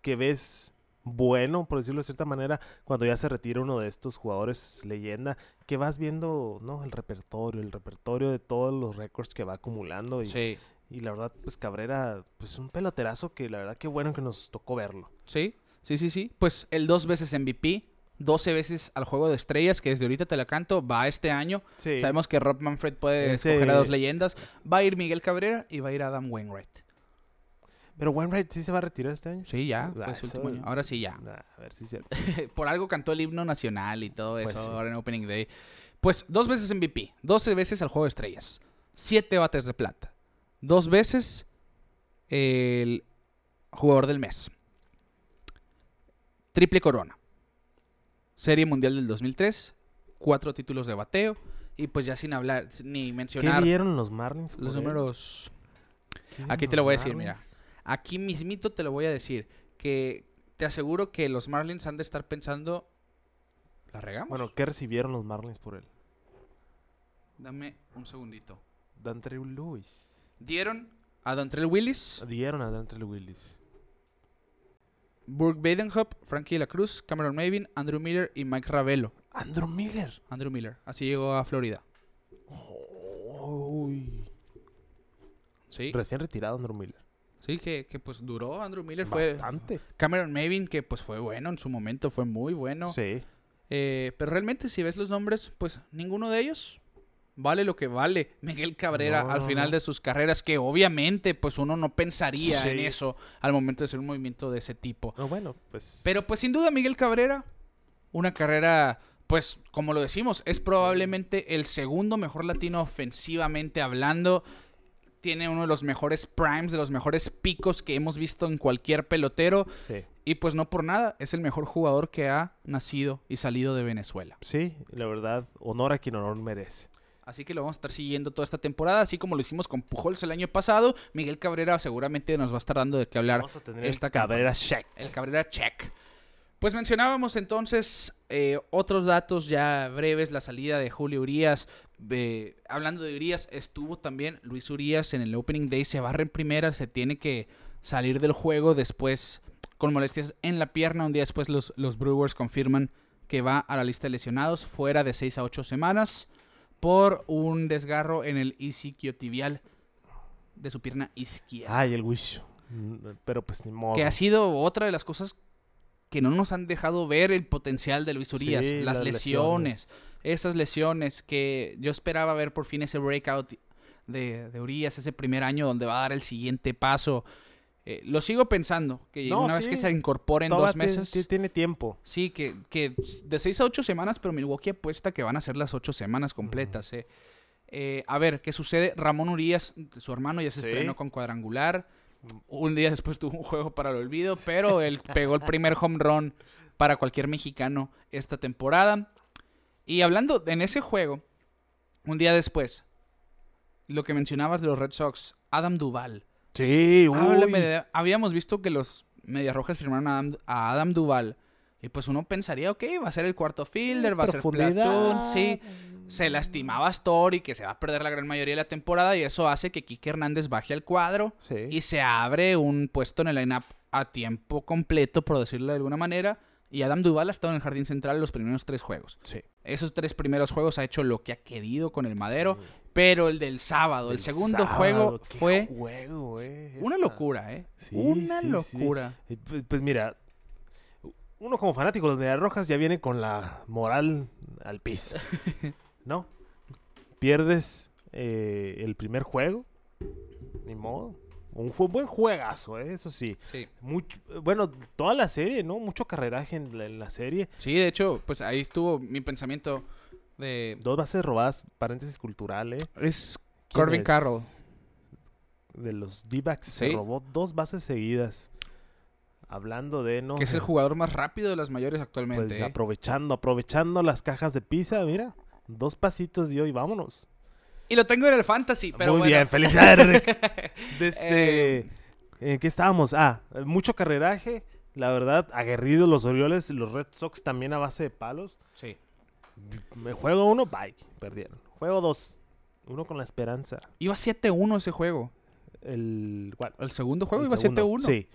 que ves bueno, por decirlo de cierta manera, cuando ya se retira uno de estos jugadores leyenda, que vas viendo, ¿no? El repertorio, el repertorio de todos los récords que va acumulando y, Sí, y la verdad, pues Cabrera, pues un peloterazo que la verdad que bueno que nos tocó verlo. sí, sí, sí, sí. Pues el dos veces MVP, 12 veces al juego de estrellas, que desde ahorita te la canto, va este año. Sí. Sabemos que Rob Manfred puede escoger a dos leyendas. Va a ir Miguel Cabrera y va a ir Adam Wainwright. Pero Wainwright sí se va a retirar este año. Sí, ya, Ah, eso- último año. Ahora sí, ya. Nah, a ver si es cierto. Por algo cantó el himno nacional y todo Pues eso sí. ahora en Opening Day. Pues dos veces MVP, 12 veces al juego de estrellas, 7 bates de plata, dos veces el jugador del mes, triple corona, serie mundial del 2003, cuatro títulos de bateo y pues ya sin hablar ni ¿Qué mencionar dieron los Marlins? los él? números. ¿Qué Aquí te lo voy a decir, Marlins? mira. Aquí mismito te lo voy a decir. Que te aseguro que los Marlins han de estar pensando. ¿La regamos? Bueno, ¿qué recibieron los Marlins por él? Dame un segundito. Dantre Lewis. Dieron a Dontrell Willis, Dieron a Dantre Willis. Burke Badenhop, Frankie la Cruz, Cameron Mavin, Andrew Miller y Mike Ravelo. Andrew Miller. Andrew Miller. Así llegó a Florida. Uy. Sí, Recién retirado Andrew Miller. sí que, que, pues duró. Andrew Miller fue. Bastante. Cameron Mavin, que pues fue bueno en su momento, fue muy bueno. Sí. Eh, pero realmente, si ves los nombres, pues ninguno de ellos vale lo que vale Miguel Cabrera No, al final no. de sus carreras, que obviamente, pues uno no pensaría Sí. en eso al momento de hacer un movimiento de ese tipo. No, bueno, pues. Pero pues sin duda Miguel Cabrera, una carrera, pues como lo decimos, es probablemente el segundo mejor latino ofensivamente hablando. Tiene uno de los mejores primes, de los mejores picos que hemos visto en cualquier pelotero. Sí. Y pues no por nada, es el mejor jugador que ha nacido y salido de Venezuela. Sí, la verdad, honor a quien honor merece. Así que lo vamos a estar siguiendo toda esta temporada, así como lo hicimos con Pujols el año pasado. Miguel Cabrera seguramente nos va a estar dando de qué hablar Vamos a tener esta esta Cabrera check. El Cabrera check. Pues mencionábamos entonces eh, otros datos ya breves, la salida de Julio Urias. eh, hablando de Urias, estuvo también Luis Urias en el Opening Day, se barra en primera, se tiene que salir del juego después con molestias en la pierna. Un día después los, los Brewers confirman que va a la lista de lesionados fuera de 6 a 8 semanas por un desgarro en el isquiotibial de su pierna izquierda. Ay, el wish. Mm, Pero pues ni modo. Que ha sido otra de las cosas que no nos han dejado ver el potencial de Luis Urias. Sí, las, las lesiones, Esas lesiones que yo esperaba ver por fin ese breakout de, de Urias, ese primer año donde va a dar el siguiente paso. Eh, lo sigo pensando, que No, una vez que se incorpore en Todavía dos meses... ti- Tiene tiempo. Sí, que, que de 6 a 8 semanas, pero Milwaukee apuesta que van a ser las 8 semanas completas. eh. Eh, a ver, ¿qué sucede? Ramón Urias, su hermano, ya se Sí. estrenó con cuadrangular. Un día después tuvo un juego para el olvido, pero él pegó el primer home run para cualquier mexicano esta temporada. Y hablando en ese juego, un día después, lo que mencionabas de los Red Sox, Adam Duval. Sí, uy. De- habíamos visto que los Medias Rojas firmaron a Adam, a Adam Duval. Y pues uno pensaría, ok, va a ser el cuarto fielder, va a ser platoon, sí. Se lastimaba a Story, que se va a perder la gran mayoría de la temporada, y eso hace que Kike Hernández baje al cuadro Sí. y se abre un puesto en el lineup a tiempo completo, por decirlo de alguna manera. Y Adam Duval ha estado en el jardín central los primeros tres juegos. Sí. Esos tres primeros juegos ha hecho lo que ha querido con el madero, pero el del sábado, el El segundo sábado, juego qué fue juego, eh, una locura, ¿eh? Sí, una sí, locura. Eh, Pues, pues mira, uno como fanático de los Medias Rojas ya viene con la moral al piso. ¿No? Pierdes eh, el primer juego. Ni modo. Un buen juegazo, eh, eso sí. Sí. Mucho, bueno, toda la serie, ¿no? Mucho carreraje en la, en la serie. Sí, de hecho, pues ahí estuvo mi pensamiento de... Dos bases robadas, paréntesis cultural, ¿eh? Es ¿Quién Corbin es? Carroll. De los D-backs se robó dos bases seguidas. Hablando de, ¿no? Que es el jugador más rápido de las mayores actualmente. Pues ¿eh? aprovechando, aprovechando las cajas de pizza, mira. Dos pasitos dio y vámonos. Y lo tengo en el fantasy, pero Muy bueno. bien, felicidades, Rick. De este, Eh, ¿En qué estábamos? Ah, mucho carreraje. La verdad, aguerridos los Orioles, los Red Sox también a base de palos. Sí. Me juego uno, bye, perdieron. Juego dos, uno con la esperanza. Iba 7-1 ese juego. El, ¿cuál? El segundo juego El iba segundo, 7-1. Sí,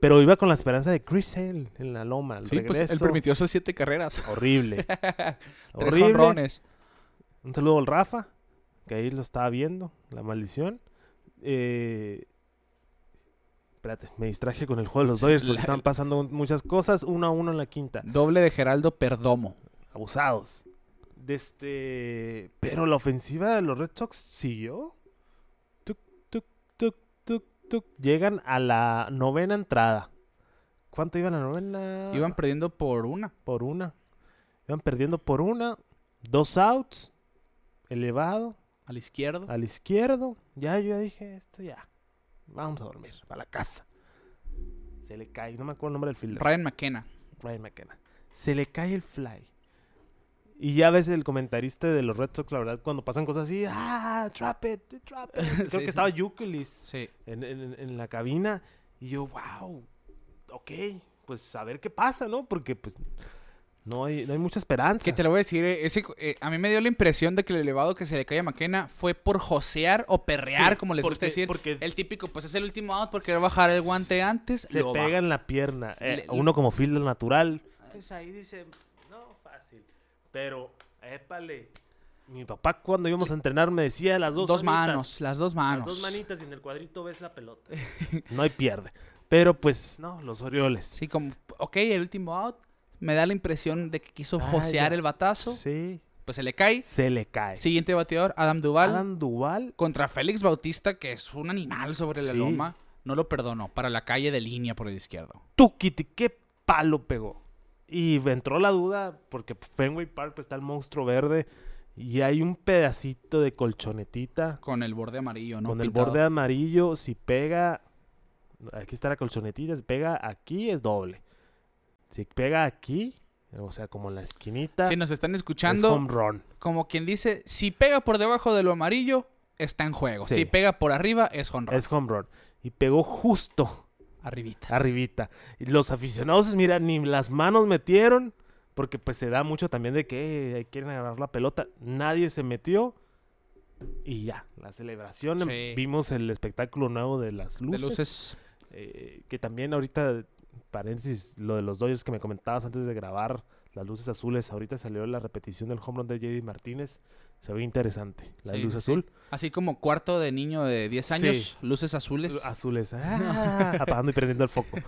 pero iba con la esperanza de Chris Sale en la loma. El Sí, pues él permitió esas 7 carreras. Horrible. Tres Horrible. jonrones. Un saludo al Rafa, que ahí lo estaba viendo, la maldición. Eh, espérate, me distraje con el juego de los Dodgers porque la- estaban pasando muchas cosas. Uno a uno en la quinta. Doble de Geraldo Perdomo. Abusados. De este... Pero la ofensiva de los Red Sox siguió. Tuc, tuc, tuc, tuc, tuc. Llegan a la novena entrada. ¿Cuánto iban a la novena? Iban perdiendo por una. por una. Iban perdiendo por una. Dos outs. Elevado. A la izquierda. Al izquierdo. Ya yo ya dije, esto ya. Vamos a dormir. Para la casa. Se le cae. No me acuerdo el nombre del fielder. Ryan McKenna. Ryan McKenna. Se le cae el fly. Y ya ves el comentarista de los Red Sox, la verdad, cuando pasan cosas así, ah, trap it, trap it. Creo Sí, que estaba Yukelis Sí. en, en- en la cabina. Y yo, wow, ok, pues a ver qué pasa, ¿no? Porque pues no hay, no hay mucha esperanza. Que te lo voy a decir, eh, ese, eh, a mí me dio la impresión de que el elevado que se le cae a McKenna fue por josear o perrear, Sí, como les gusta porque- decir. porque- el típico, pues es el último out porque va a bajar el guante antes. Se lo pega baja. en la pierna. Sí, Eh, le- uno como fielder natural. Pues ahí dice, no, fácil. Pero, épale. Mi papá cuando íbamos a entrenar me decía las dos, Dos manitas. manos, las dos manos. Las dos manitas y en el cuadrito ves la pelota. no hay pierde. Pero pues, no, los Orioles. Sí, como, ok, el último out. Me da la impresión de que quiso Ah, josear ya. el batazo. Sí. Pues se le cae. Se le cae. Siguiente bateador, Adam Duval. Adam Duval. Contra Félix Bautista, que es un animal sobre la loma. No lo perdonó. Para la calle de línea por el izquierdo. Tukiti, qué palo pegó. Y entró la duda porque Fenway Park está el monstruo verde y hay un pedacito de colchonetita Con el borde amarillo, ¿no? con el borde amarillo. Si pega, aquí está la colchonetita, si pega aquí es doble. Si pega aquí, o sea, como en la esquinita, Si nos están es escuchando, home run. como quien dice, si pega por debajo de lo amarillo, está en juego. Sí. Si pega por arriba, es honra. Es home run. Y pegó justo Arribita. arribita. Y los aficionados, mira, ni las manos metieron, porque pues se da mucho también de que eh, quieren agarrar la pelota. Nadie se metió. Y ya, la celebración. Sí. Vimos el espectáculo nuevo de las De luces. luces. eh, que también ahorita, paréntesis, lo de los Dodgers que me comentabas antes de grabar, las luces azules. Ahorita salió la repetición del home run de JD Martínez. Se ve interesante. La Sí, luz sí, azul. Así como cuarto de niño de 10 años, Sí. luces azules. Azules. Ah, apagando y prendiendo el foco.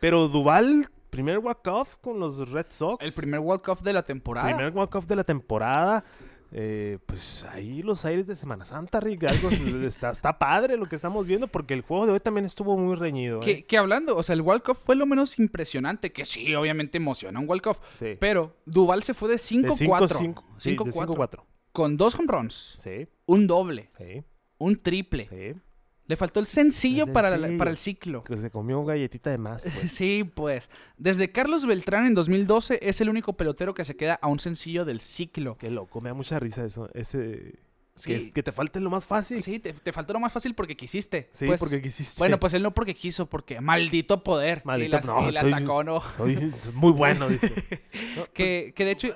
Pero Duval, primer walk-off con los Red Sox. El primer Cup de la temporada. primer walk-off de la temporada. Eh, pues ahí los aires de Semana Santa, Rick. Algo está, está padre lo que estamos viendo porque el juego de hoy también estuvo muy reñido. ¿eh? que hablando, o sea, el World Cup fue lo menos impresionante, que sí, obviamente emociona un World Cup, Sí. pero Duval se fue de De 5-4. 5-5. Sí, de 5-4. 5-4. Con dos home runs, Sí, un doble, sí, un triple, sí. Le faltó el sencillo, El Para, la- para el ciclo. Que se comió galletita de más, pues. Sí, pues. Desde Carlos Beltrán en 2012 es el único pelotero que se queda a un sencillo del ciclo. Qué loco, me da mucha risa eso. Ese. Sí. Que, es- que te falte lo más fácil. Sí, te, te faltó lo más fácil porque quisiste. Sí, Pues, porque quisiste. Bueno, pues él no porque quiso, porque maldito poder. Maldito- y la, no, y la soy- sacó, ¿no? Soy, muy bueno, dice. No, Que, que de hecho...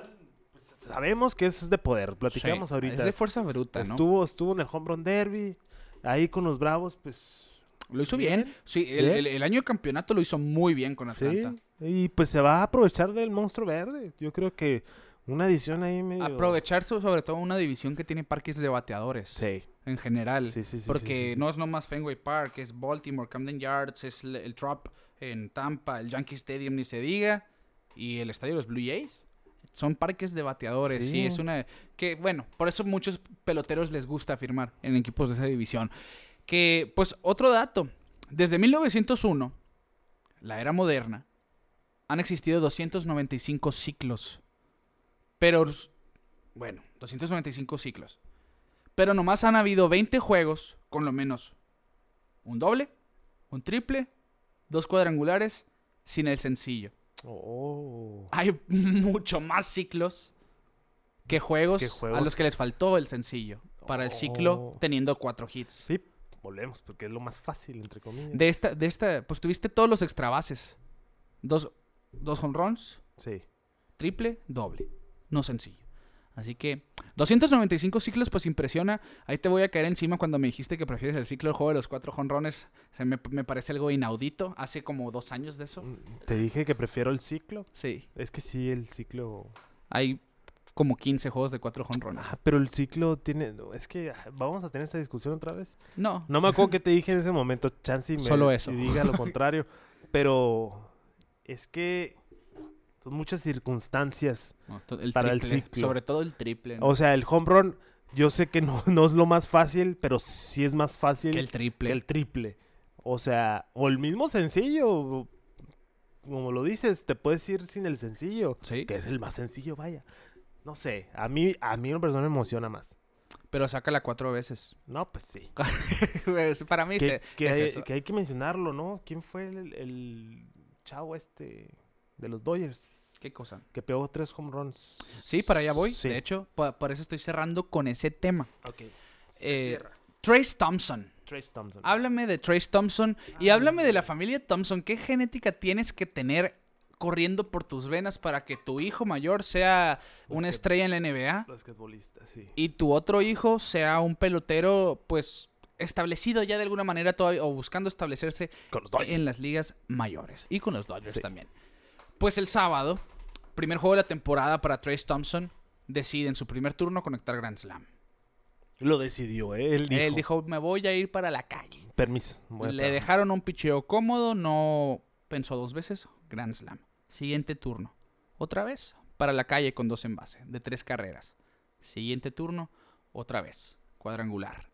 pues, sabemos que es de poder. Platicamos sí, ahorita. Es de fuerza bruta, ¿no? estuvo, estuvo en el Home Run Derby. Ahí con los Bravos, pues. Lo hizo bien. Bien. Sí, el, Bien. el- el año de campeonato lo hizo muy bien con Atlanta. Sí. Y pues se va a aprovechar del monstruo verde. Yo creo que una edición ahí medio. Aprovechar so- sobre todo una división que tiene parques de bateadores Sí. en general. Sí, sí, sí, porque sí, sí, sí. no es nomás Fenway Park, es Baltimore, Camden Yards, es el, el Trop en Tampa, el Yankee Stadium ni se diga, y el estadio de los Blue Jays. Son parques de bateadores, sí. Sí. es una... Que bueno, por eso muchos peloteros les gusta firmar en equipos de esa división. Que, pues, otro dato. Desde 1901, la era moderna, han existido 295 ciclos. Pero, bueno, 295 ciclos. Pero nomás han habido 20 juegos con lo menos un doble, un triple, dos cuadrangulares sin el sencillo. Oh. Hay mucho más ciclos que juegos, a los que les faltó el sencillo para el ciclo Oh. teniendo cuatro hits. Sí, volvemos, porque es lo más fácil, entre comillas. De esta, de esta, pues tuviste todos los extra bases. Dos, dos home runs, Sí. triple, doble. No sencillo. Así que 295 ciclos, pues impresiona. Ahí te voy a caer encima cuando me dijiste que prefieres el ciclo del juego de los cuatro jonrones. Me, me parece algo inaudito. Hace como dos años de eso. Mm, Te dije que prefiero el ciclo. Sí. Es que sí, el ciclo. Hay como 15 juegos de cuatro jonrones. Ah, pero el ciclo tiene. Es que ah, vamos a tener esta discusión otra vez. No. No me acuerdo qué te dije en ese momento, Chansey. Me, Solo eso. y diga lo contrario. pero es que son muchas circunstancias. no, el Para el triple, ciclo. Sobre todo el triple. ¿no? O sea, el home run, yo sé que no, no es lo más fácil, pero sí es más fácil que el triple. que el triple. O sea, o el mismo sencillo. Como lo dices, te puedes ir sin el sencillo. Sí. Que es el más sencillo, vaya. No sé, a mí, a mí en persona me emociona más. Pero sácala cuatro veces. No, pues sí. Pues, Para mí Que, se- que es hay, eso. que hay que mencionarlo, ¿no? ¿Quién fue el, el chavo este de los Dodgers? ¿Qué cosa? Que pegó tres home runs. Sí, para allá voy. Sí. De hecho, pa- por eso estoy cerrando con ese tema. Ok. Eh, Trace Thompson. Trace Thompson. Háblame de Trace Thompson y háblame de la familia Thompson. ¿Qué genética tienes que tener corriendo por tus venas para que tu hijo mayor sea una estrella en la NBA Basquetbolista, sí. y tu otro hijo sea un pelotero, pues establecido ya de alguna manera todavía o buscando establecerse Con los en las ligas mayores y con los Dodgers Sí. también. Pues el sábado, primer juego de la temporada para Trace Thompson, decide en su primer turno conectar Grand Slam. Lo decidió, ¿eh? Él dijo. Él dijo, me voy a ir para la calle. Permiso. voy a Le trabajar". dejaron un picheo cómodo, no pensó dos veces, Grand Slam. Siguiente turno, otra vez, para la calle con dos envases, de tres carreras. Siguiente turno, otra vez, cuadrangular.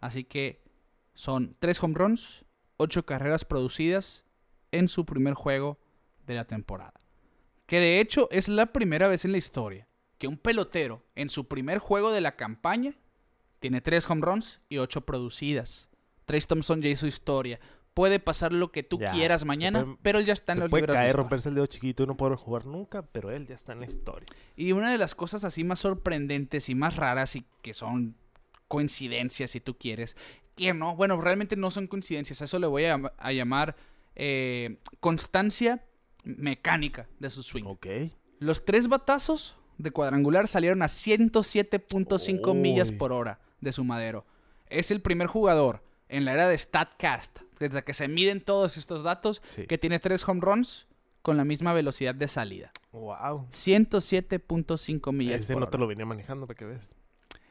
Así que son tres home runs, ocho carreras producidas en su primer juego de la temporada. Que de hecho es la primera vez en la historia que un pelotero en su primer juego de la campaña tiene tres home runs y ocho producidas. Trace Thompson ya hizo historia. Puede pasar lo que tú Ya, quieras se mañana, puede- pero él ya está en Se los puede libros caer, romperse el dedo chiquito y no poder jugar nunca, pero él ya está en la historia. Y una de las cosas así más sorprendentes y más raras y que son coincidencias, si tú quieres, que no, bueno, realmente no son coincidencias, a eso le voy a llamar eh, constancia mecánica de su swing. Ok. Los tres batazos de cuadrangular salieron a 107.5 millas por hora de su madero. Es el primer jugador en la era de StatCast, desde que se miden todos estos datos, Sí. que tiene tres home runs con la misma velocidad de salida. Wow. 107.5 millas Ese por no te lo venía manejando para que ves.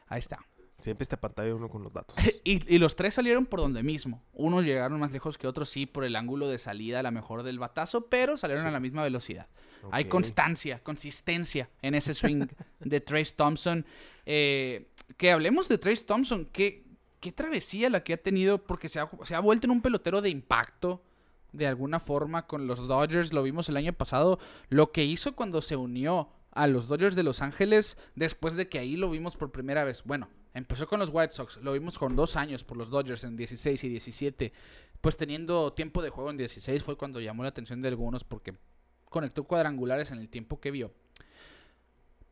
Ahí está. Siempre está pantalla uno con los datos. Y, y los tres salieron por donde mismo. Unos llegaron más lejos que otros, sí, por el ángulo de salida a la mejor del batazo, pero salieron Sí. a la misma velocidad. Hay constancia, consistencia en ese swing de Trace Thompson. Eh, que hablemos de Trace Thompson. ¿Qué, qué travesía la que ha tenido, porque se ha, se ha vuelto en un pelotero de impacto de alguna forma con los Dodgers. Lo vimos el año pasado. Lo que hizo cuando se unió a los Dodgers de Los Ángeles después de que ahí lo vimos por primera vez. Bueno, Empezó con los White Sox, lo vimos con dos años por los Dodgers en 16 y 17. Pues teniendo tiempo de juego en 16 fue cuando llamó la atención de algunos porque conectó cuadrangulares en el tiempo que vio.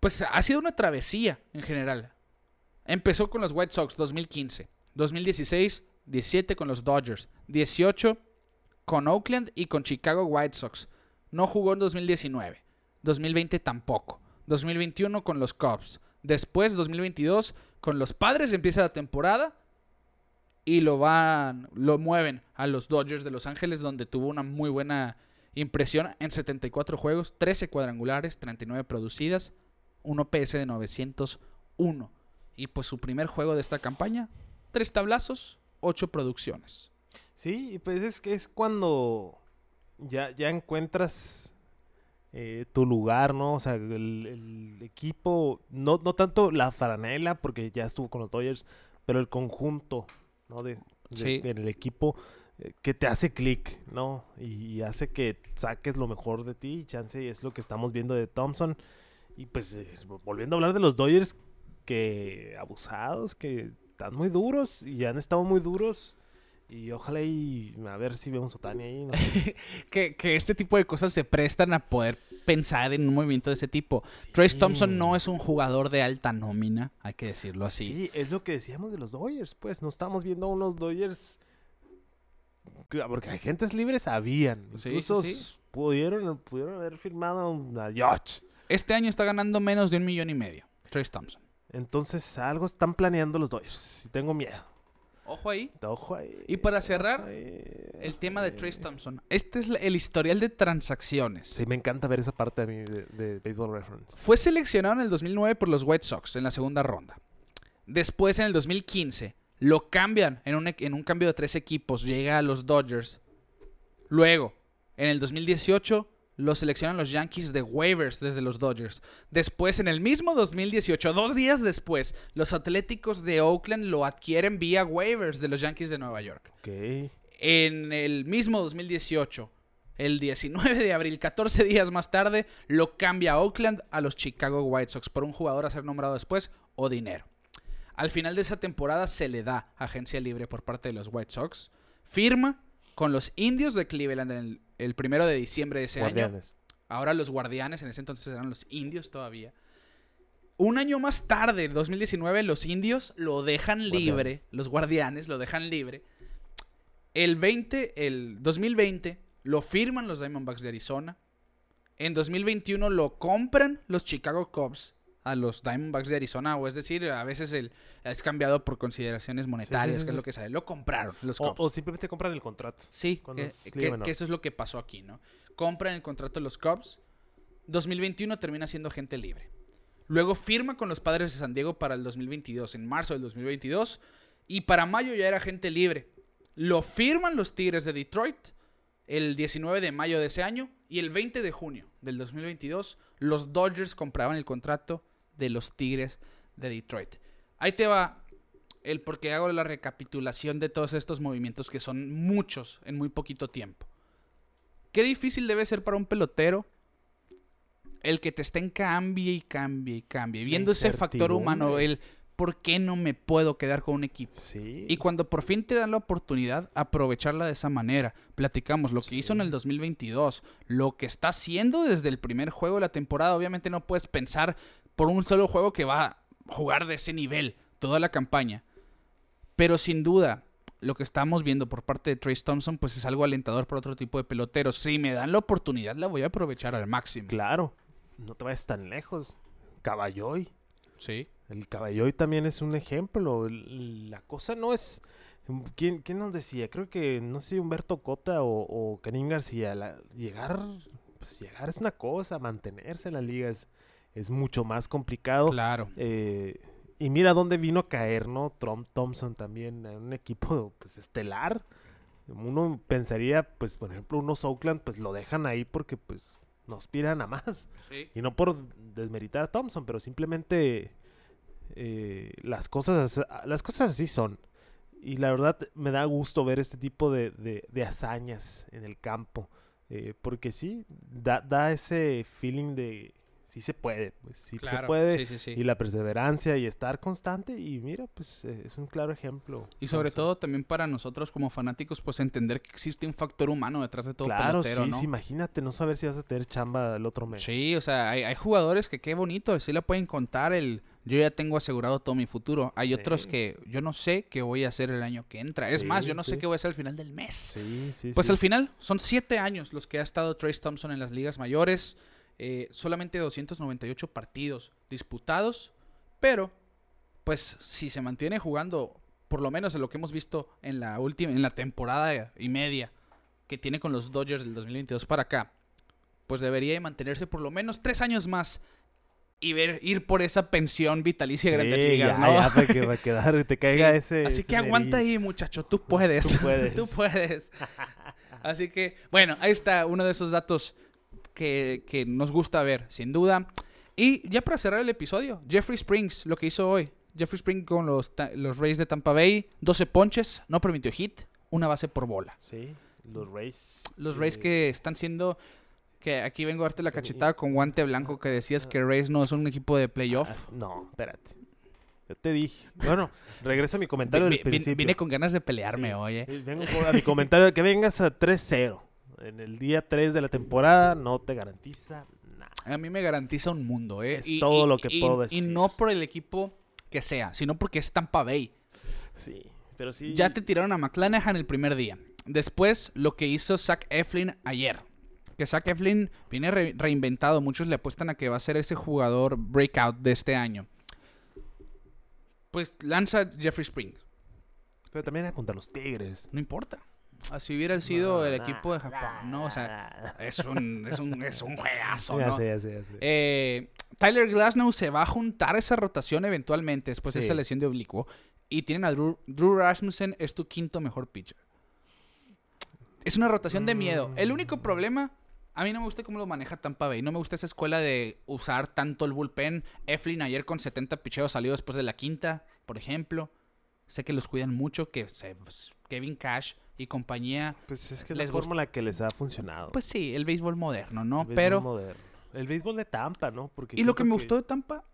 Pues ha sido una travesía en general. Empezó con los White Sox 2015, 2016, 17 con los Dodgers, 18 con Oakland y con Chicago White Sox. No jugó en 2019, 2020 tampoco, 2021 con los Cubs. Después, 2022, con los Padres empieza la temporada y lo van, lo mueven a los Dodgers de Los Ángeles, donde tuvo una muy buena impresión en 74 juegos, 13 cuadrangulares, 39 producidas, un OPS de 901. Y pues su primer juego de esta campaña, tres tablazos, ocho producciones. Sí, pues es que es cuando ya, ya encuentras eh, tu lugar, ¿no? O sea, el, el equipo, no, no tanto la faranela, porque ya estuvo con los Dodgers, pero el conjunto, ¿no? De, de- Sí. del equipo eh, que te hace clic, ¿no? Y, hace que saques lo mejor de ti. y Chance es lo que estamos viendo de Thompson. Y pues, eh, volviendo a hablar de los Dodgers, que abusados, que están muy duros y han estado muy duros. Y ojalá y a ver si vemos a Otani ahí. No sé. Que, que este tipo de cosas se prestan a poder pensar en un movimiento de ese tipo. Trace Thompson no es un jugador de alta nómina, hay que decirlo así. Sí, es lo que decíamos de los Dodgers, pues. No estamos viendo unos Dodgers. que- Porque agentes libres habían. Sí, Incluso sí, sí. Pudieron, pudieron haber firmado a Yacht. Este año está ganando menos de un millón y medio. Trace Thompson. Entonces, algo están planeando los Dodgers. Tengo miedo. Ojo ahí. Ojo ahí, Y para cerrar, ahí, El tema de. Trace Thompson. Este es el historial de transacciones. Sí, me encanta ver esa parte a mí de, de Baseball Reference. Fue seleccionado en el 2009 por los White Sox en la segunda ronda. Después, en el 2015, lo cambian en un, en un cambio de tres equipos. Llega a los Dodgers. Luego, en el 2018, lo seleccionan los Yankees de waivers desde los Dodgers. Después, en el mismo 2018, dos días después, los Atléticos de Oakland lo adquieren vía waivers de los Yankees de Nueva York. Ok. En el mismo 2018, el 19 de abril, 14 días más tarde, lo cambia a Oakland a los Chicago White Sox por un jugador a ser nombrado después o dinero. Al final de esa temporada se le da agencia libre por parte de los White Sox. Firma con los Indios de Cleveland en el, el primero de diciembre de ese año. Guardianes. Ahora los Guardianes, en ese entonces eran los Indios todavía. Un año más tarde, en 2019, los Indios lo dejan libre. Los Guardianes lo dejan libre. El 20, el 2020, lo firman los Diamondbacks de Arizona. En 2021 lo compran los Chicago Cubs a los Diamondbacks de Arizona. O es decir, a veces el, es cambiado por consideraciones monetarias, sí, que es lo que sale. Lo compraron los O, Cubs. o simplemente compran el contrato. Sí, que, que- eso es lo que pasó aquí, ¿no? Compran el contrato de los Cubs. 2021 termina siendo agente libre. Luego firma con los Padres de San Diego para el 2022, en marzo del 2022. Y para mayo ya era agente libre. Lo firman los Tigres de Detroit el 19 de mayo de ese año. Y el 20 de junio del 2022, los Dodgers compraban el contrato de los Tigres de Detroit. Ahí te va el por qué hago la recapitulación de todos estos movimientos que son muchos en muy poquito tiempo. Qué difícil debe ser para un pelotero el que te estén cambie y cambie y cambie, viendo ese factor humano, el por qué no me puedo quedar con un equipo. Sí. Y cuando por fin te dan la oportunidad, aprovecharla de esa manera. Platicamos lo que hizo en el 2022, lo que está haciendo desde el primer juego de la temporada. Obviamente no puedes pensar por un solo juego que va a jugar de ese nivel toda la campaña. Pero sin duda, lo que estamos viendo por parte de Trace Thompson, pues es algo alentador para otro tipo de peloteros. Si me dan la oportunidad, la voy a aprovechar al máximo. Claro. No te vayas tan lejos. Caballoy. Sí. El Caballoy también es un ejemplo. La cosa no es. ¿Quién, quién nos decía? Creo que, no sé, Humberto Cota o, o Karim García. la- llegar, pues llegar es una cosa, mantenerse en la liga es, es mucho más complicado. Claro. Eh, y mira dónde vino a caer, ¿no? Trump Thompson también, en un equipo pues estelar. Uno pensaría, pues, por ejemplo, unos Oakland, pues lo dejan ahí porque pues no aspiran a más. Sí. Y no por desmeritar a Thompson, pero simplemente eh, las, cosas, as- las cosas así son. Y la verdad me da gusto ver este tipo de, de- de hazañas en el campo. eh, porque sí, da, da ese feeling de sí se puede, pues sí se puede. sí, sí, sí. Y la perseverancia y estar constante y mira, pues eh, es un claro ejemplo. Y sobre todo también para nosotros como fanáticos, pues entender que existe un factor humano detrás de todo Claro, pelotero, sí, ¿no? sí, imagínate no saber si vas a tener chamba el otro mes. Sí, o sea, hay, hay jugadores que qué bonito, sí le pueden contar el yo ya tengo asegurado todo mi futuro. Hay Sí. otros que yo no sé qué voy a hacer el año que entra. es más, yo no sé qué voy a hacer al final del mes. Sí, sí, Pues al final son siete años los que ha estado Trace Thompson en las ligas mayores. Eh, solamente 298 partidos disputados. Pero, pues si se mantiene jugando, por lo menos en lo que hemos visto en la última, en la temporada y media que tiene con los Dodgers del 2022 para acá, pues debería de mantenerse por lo menos tres años más y ver, ir por esa pensión vitalicia Sí, Grandes Ligas, ya, ¿no? ya, para que va a quedar, te caiga Sí, ese. Así ese que aguanta ahí, muchacho. Tú puedes. Tú puedes. Tú puedes. Así que, bueno, ahí está uno de esos datos que, que nos gusta ver, sin duda. Y ya para cerrar el episodio, Jeffrey Springs, lo que hizo hoy. Jeffrey Springs con los, los Rays de Tampa Bay, 12 ponches, no permitió hit, una base por bola. Sí, los Rays. Los Rays eh, que están siendo... Que aquí vengo a darte la cachetada con guante blanco que decías que Rays no es un equipo de playoff. ah, no, espérate. Yo te dije. Bueno, regreso a mi comentario del principio. vine con ganas de pelearme Sí. Vengo a mi comentario de que vengas a 3-0. En el día 3 de la temporada no te garantiza nada. A mí me garantiza un mundo, ¿eh? Es todo lo que puedo Y decir. no por el equipo que sea, sino porque es Tampa Bay. Sí, pero sí. Ya te tiraron a McClanahan el primer día. Después, lo que hizo Zach Eflin ayer. Que Zach Eflin viene re- reinventado. Muchos le apuestan a que va a ser ese jugador breakout de este año. Pues lanza Jeffrey Springs. Pero también era contra los Tigres. No importa. Así hubiera sido No, el equipo de Japón, ¿no? O sea, es un, es un, es un juegazo, ya ¿no? sé, ya sé, ya sé. Eh, Tyler Glasnow se va a juntar a esa rotación eventualmente después de esa lesión de oblicuo. Y tienen a Drew, Drew Rasmussen, es tu quinto mejor pitcher. Es una rotación de miedo. El único Mm. problema, a mí no me gusta cómo lo maneja Tampa Bay. No me gusta esa escuela de usar tanto el bullpen. Eflin ayer con 70 picheos salió después de la quinta, por ejemplo. Sé que los cuidan mucho, que se- Kevin Cash y compañía. Pues es que es la fórmula que les ha funcionado. Pues sí, el béisbol moderno, ¿no? El béisbol Pero... moderno. El béisbol de Tampa, ¿no? Porque Y lo que me gustó de Tampa,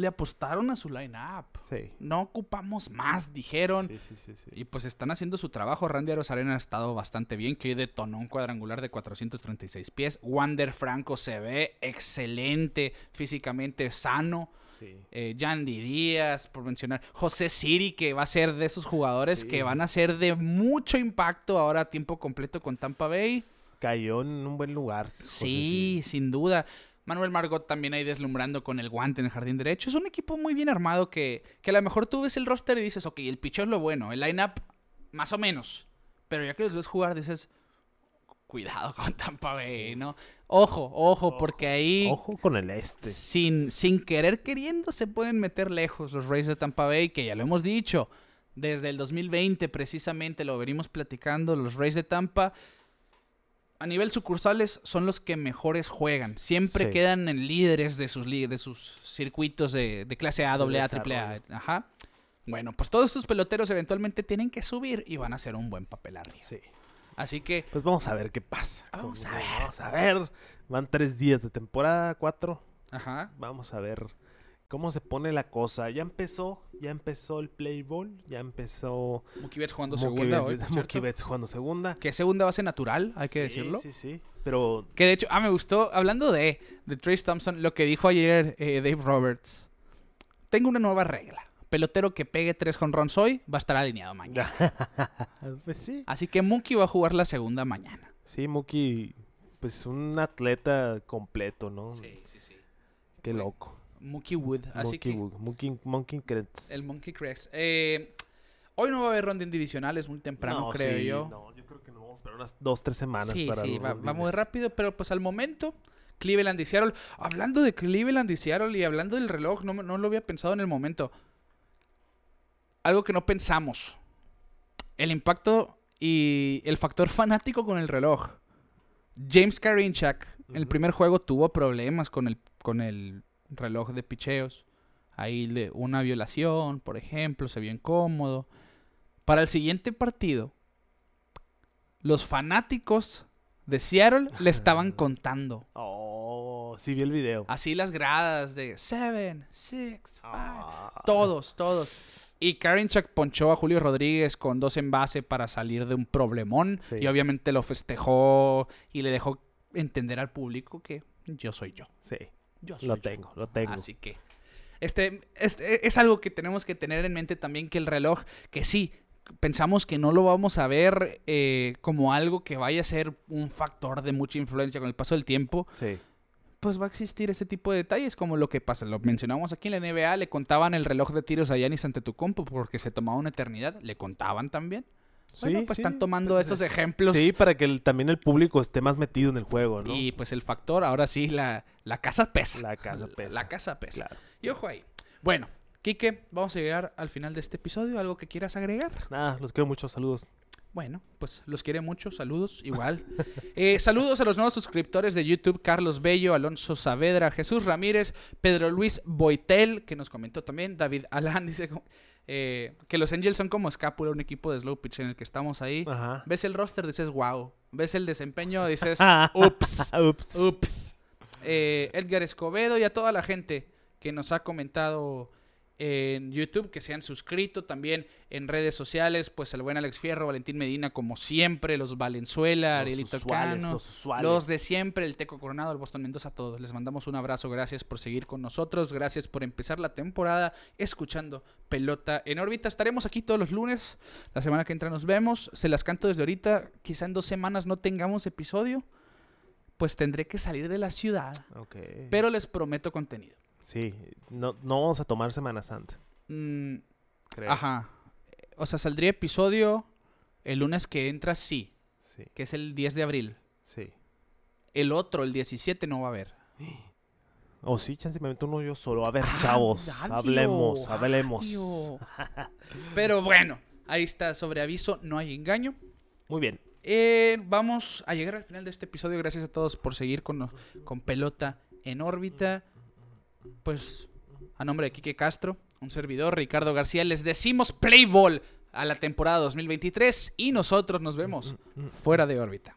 le apostaron a su line-up. Sí. No ocupamos más, dijeron. Sí, sí, sí, sí. Y pues están haciendo su trabajo. Randy Arozarena ha estado bastante bien, que hoy detonó un cuadrangular de 436 pies. Wander Franco se ve excelente, físicamente sano. Sí. Eh, Yandy Díaz, por mencionar. José Siri, que va a ser de esos jugadores Sí. que van a ser de mucho impacto ahora a tiempo completo con Tampa Bay. Cayó en un buen lugar. José Sí, sin duda. Manuel Margot también ahí deslumbrando con el guante en el jardín derecho. Es un equipo muy bien armado que, que a lo mejor tú ves el roster y dices, ok, el picheo es lo bueno, el lineup más o menos. Pero ya que los ves jugar dices, cuidado con Tampa Bay, Sí. ¿no? Ojo, ojo, porque ahí Ojo con el este. sin, sin querer queriendo se pueden meter lejos los Rays de Tampa Bay, que ya lo hemos dicho. Desde el 2020 precisamente lo venimos platicando, los Rays de Tampa a nivel sucursales son los que mejores juegan. Siempre Sí. quedan en líderes de sus, de sus circuitos de, de clase A, AA, AAA. Ajá. Bueno, pues todos estos peloteros eventualmente tienen que subir y van a hacer un buen papel arriba. Sí. Así que Pues vamos a ver qué pasa. Vamos a ver. Vamos a ver. Van tres días de temporada, cuatro. Ajá. Vamos a ver cómo se pone la cosa. Ya empezó, ya empezó el play ball, ya empezó Mookie Betts jugando Mookie segunda hoy. Betts jugando segunda. Que segunda base natural, hay que Sí, decirlo. Sí, sí. Pero Que de hecho, ah, me gustó, hablando de, de Trace Thompson, lo que dijo ayer eh, Dave Roberts. Tengo una nueva regla. Pelotero que pegue tres honrones hoy va a estar alineado mañana. pues sí. Así que Mookie va a jugar la segunda mañana. Sí, Mookie, pues un atleta completo, ¿no? sí, sí. Qué Güey. loco. Mookie Wood. Así que Wood, Mookie, Mookie Kretz. el Monkey Crest. Eh, hoy no va a haber ronda individual, es muy temprano, No, creo sí, yo. No, yo creo que nos vamos a esperar unas dos, tres semanas sí, para sí, va, va muy rápido, pero pues al momento, Cleveland y Seattle. Hablando de Cleveland y Seattle y hablando del reloj, no, no lo había pensado en el momento. Algo que no pensamos. El impacto y el factor fanático con el reloj. James Karinchak en el primer juego tuvo problemas con el, con el reloj de picheos. Ahí le, una violación, por ejemplo, se vio incómodo. Para el siguiente partido, los fanáticos de Seattle le estaban contando. Oh, Oh, sí vi el video. Así las gradas de 7, 6, 5. Ah. Todos, todos. Y Karinchak ponchó a Julio Rodríguez con dos en base para salir de un problemón. Sí. Y obviamente lo festejó y le dejó entender al público que yo soy yo. Sí, Yo soy lo yo. tengo, lo tengo. Así que este, este es algo que tenemos que tener en mente también que el reloj, que sí, pensamos que no lo vamos a ver eh, como algo que vaya a ser un factor de mucha influencia con el paso del tiempo, Sí. pues va a existir ese tipo de detalles como lo que pasa. Lo mencionamos aquí en la NBA, le contaban el reloj de tiros a Giannis Antetokounmpo porque se tomaba una eternidad, le contaban también. Bueno, Sí, pues sí, están tomando pues, esos ejemplos. Sí, para que el- también el público esté más metido en el juego, ¿no? Y pues el factor, ahora sí, la, la casa pesa. La casa pesa. La casa pesa. Claro. Y ojo ahí. Bueno, Quique, vamos a llegar al final de este episodio. ¿Algo que quieras agregar? Nada, los quiero mucho, saludos. Bueno, pues los quiere mucho. Saludos, igual. Eh, saludos a los nuevos suscriptores de YouTube: Carlos Bello, Alonso Saavedra, Jesús Ramírez, Pedro Luis Boitel, que nos comentó también. David Alán dice eh, que los Angels son como Escápula, un equipo de slow pitch en el que estamos ahí. Ajá. Ves el roster, dices wow. Ves el desempeño, dices ups. Ups. Ups. Eh, Edgar Escobedo y a toda la gente que nos ha comentado en YouTube, que se han suscrito también en redes sociales, pues el buen Alex Fierro, Valentín Medina, como siempre, los Valenzuela, Arielito Cano, los usuales. los de siempre, el Teco Coronado, el Boston Mendoza, a todos. Les mandamos un abrazo, gracias por seguir con nosotros, gracias por empezar la temporada escuchando Pelota en órbita. Estaremos aquí todos los lunes, la semana que entra nos vemos, se las canto desde ahorita, quizá en dos semanas no tengamos episodio, pues tendré que salir de la ciudad, pero les prometo contenido. Sí, no, no vamos a tomar Semana Santa, Mm, creo. ajá, o sea, saldría episodio el lunes que entra, sí, Sí, que es el 10 de abril. sí. El otro, el 17, no va a haber. O sí, chance me meto uno yo solo. A ver, Ah, chavos, hablemos, hablemos. Pero bueno, ahí está, sobre aviso, no hay engaño. Muy bien. Eh, vamos a llegar al final de este episodio. Gracias a todos por seguir con, con pelota en órbita. Pues a nombre de Quique Castro, un servidor, Ricardo García, les decimos play ball a la temporada 2023 y nosotros nos vemos fuera de órbita.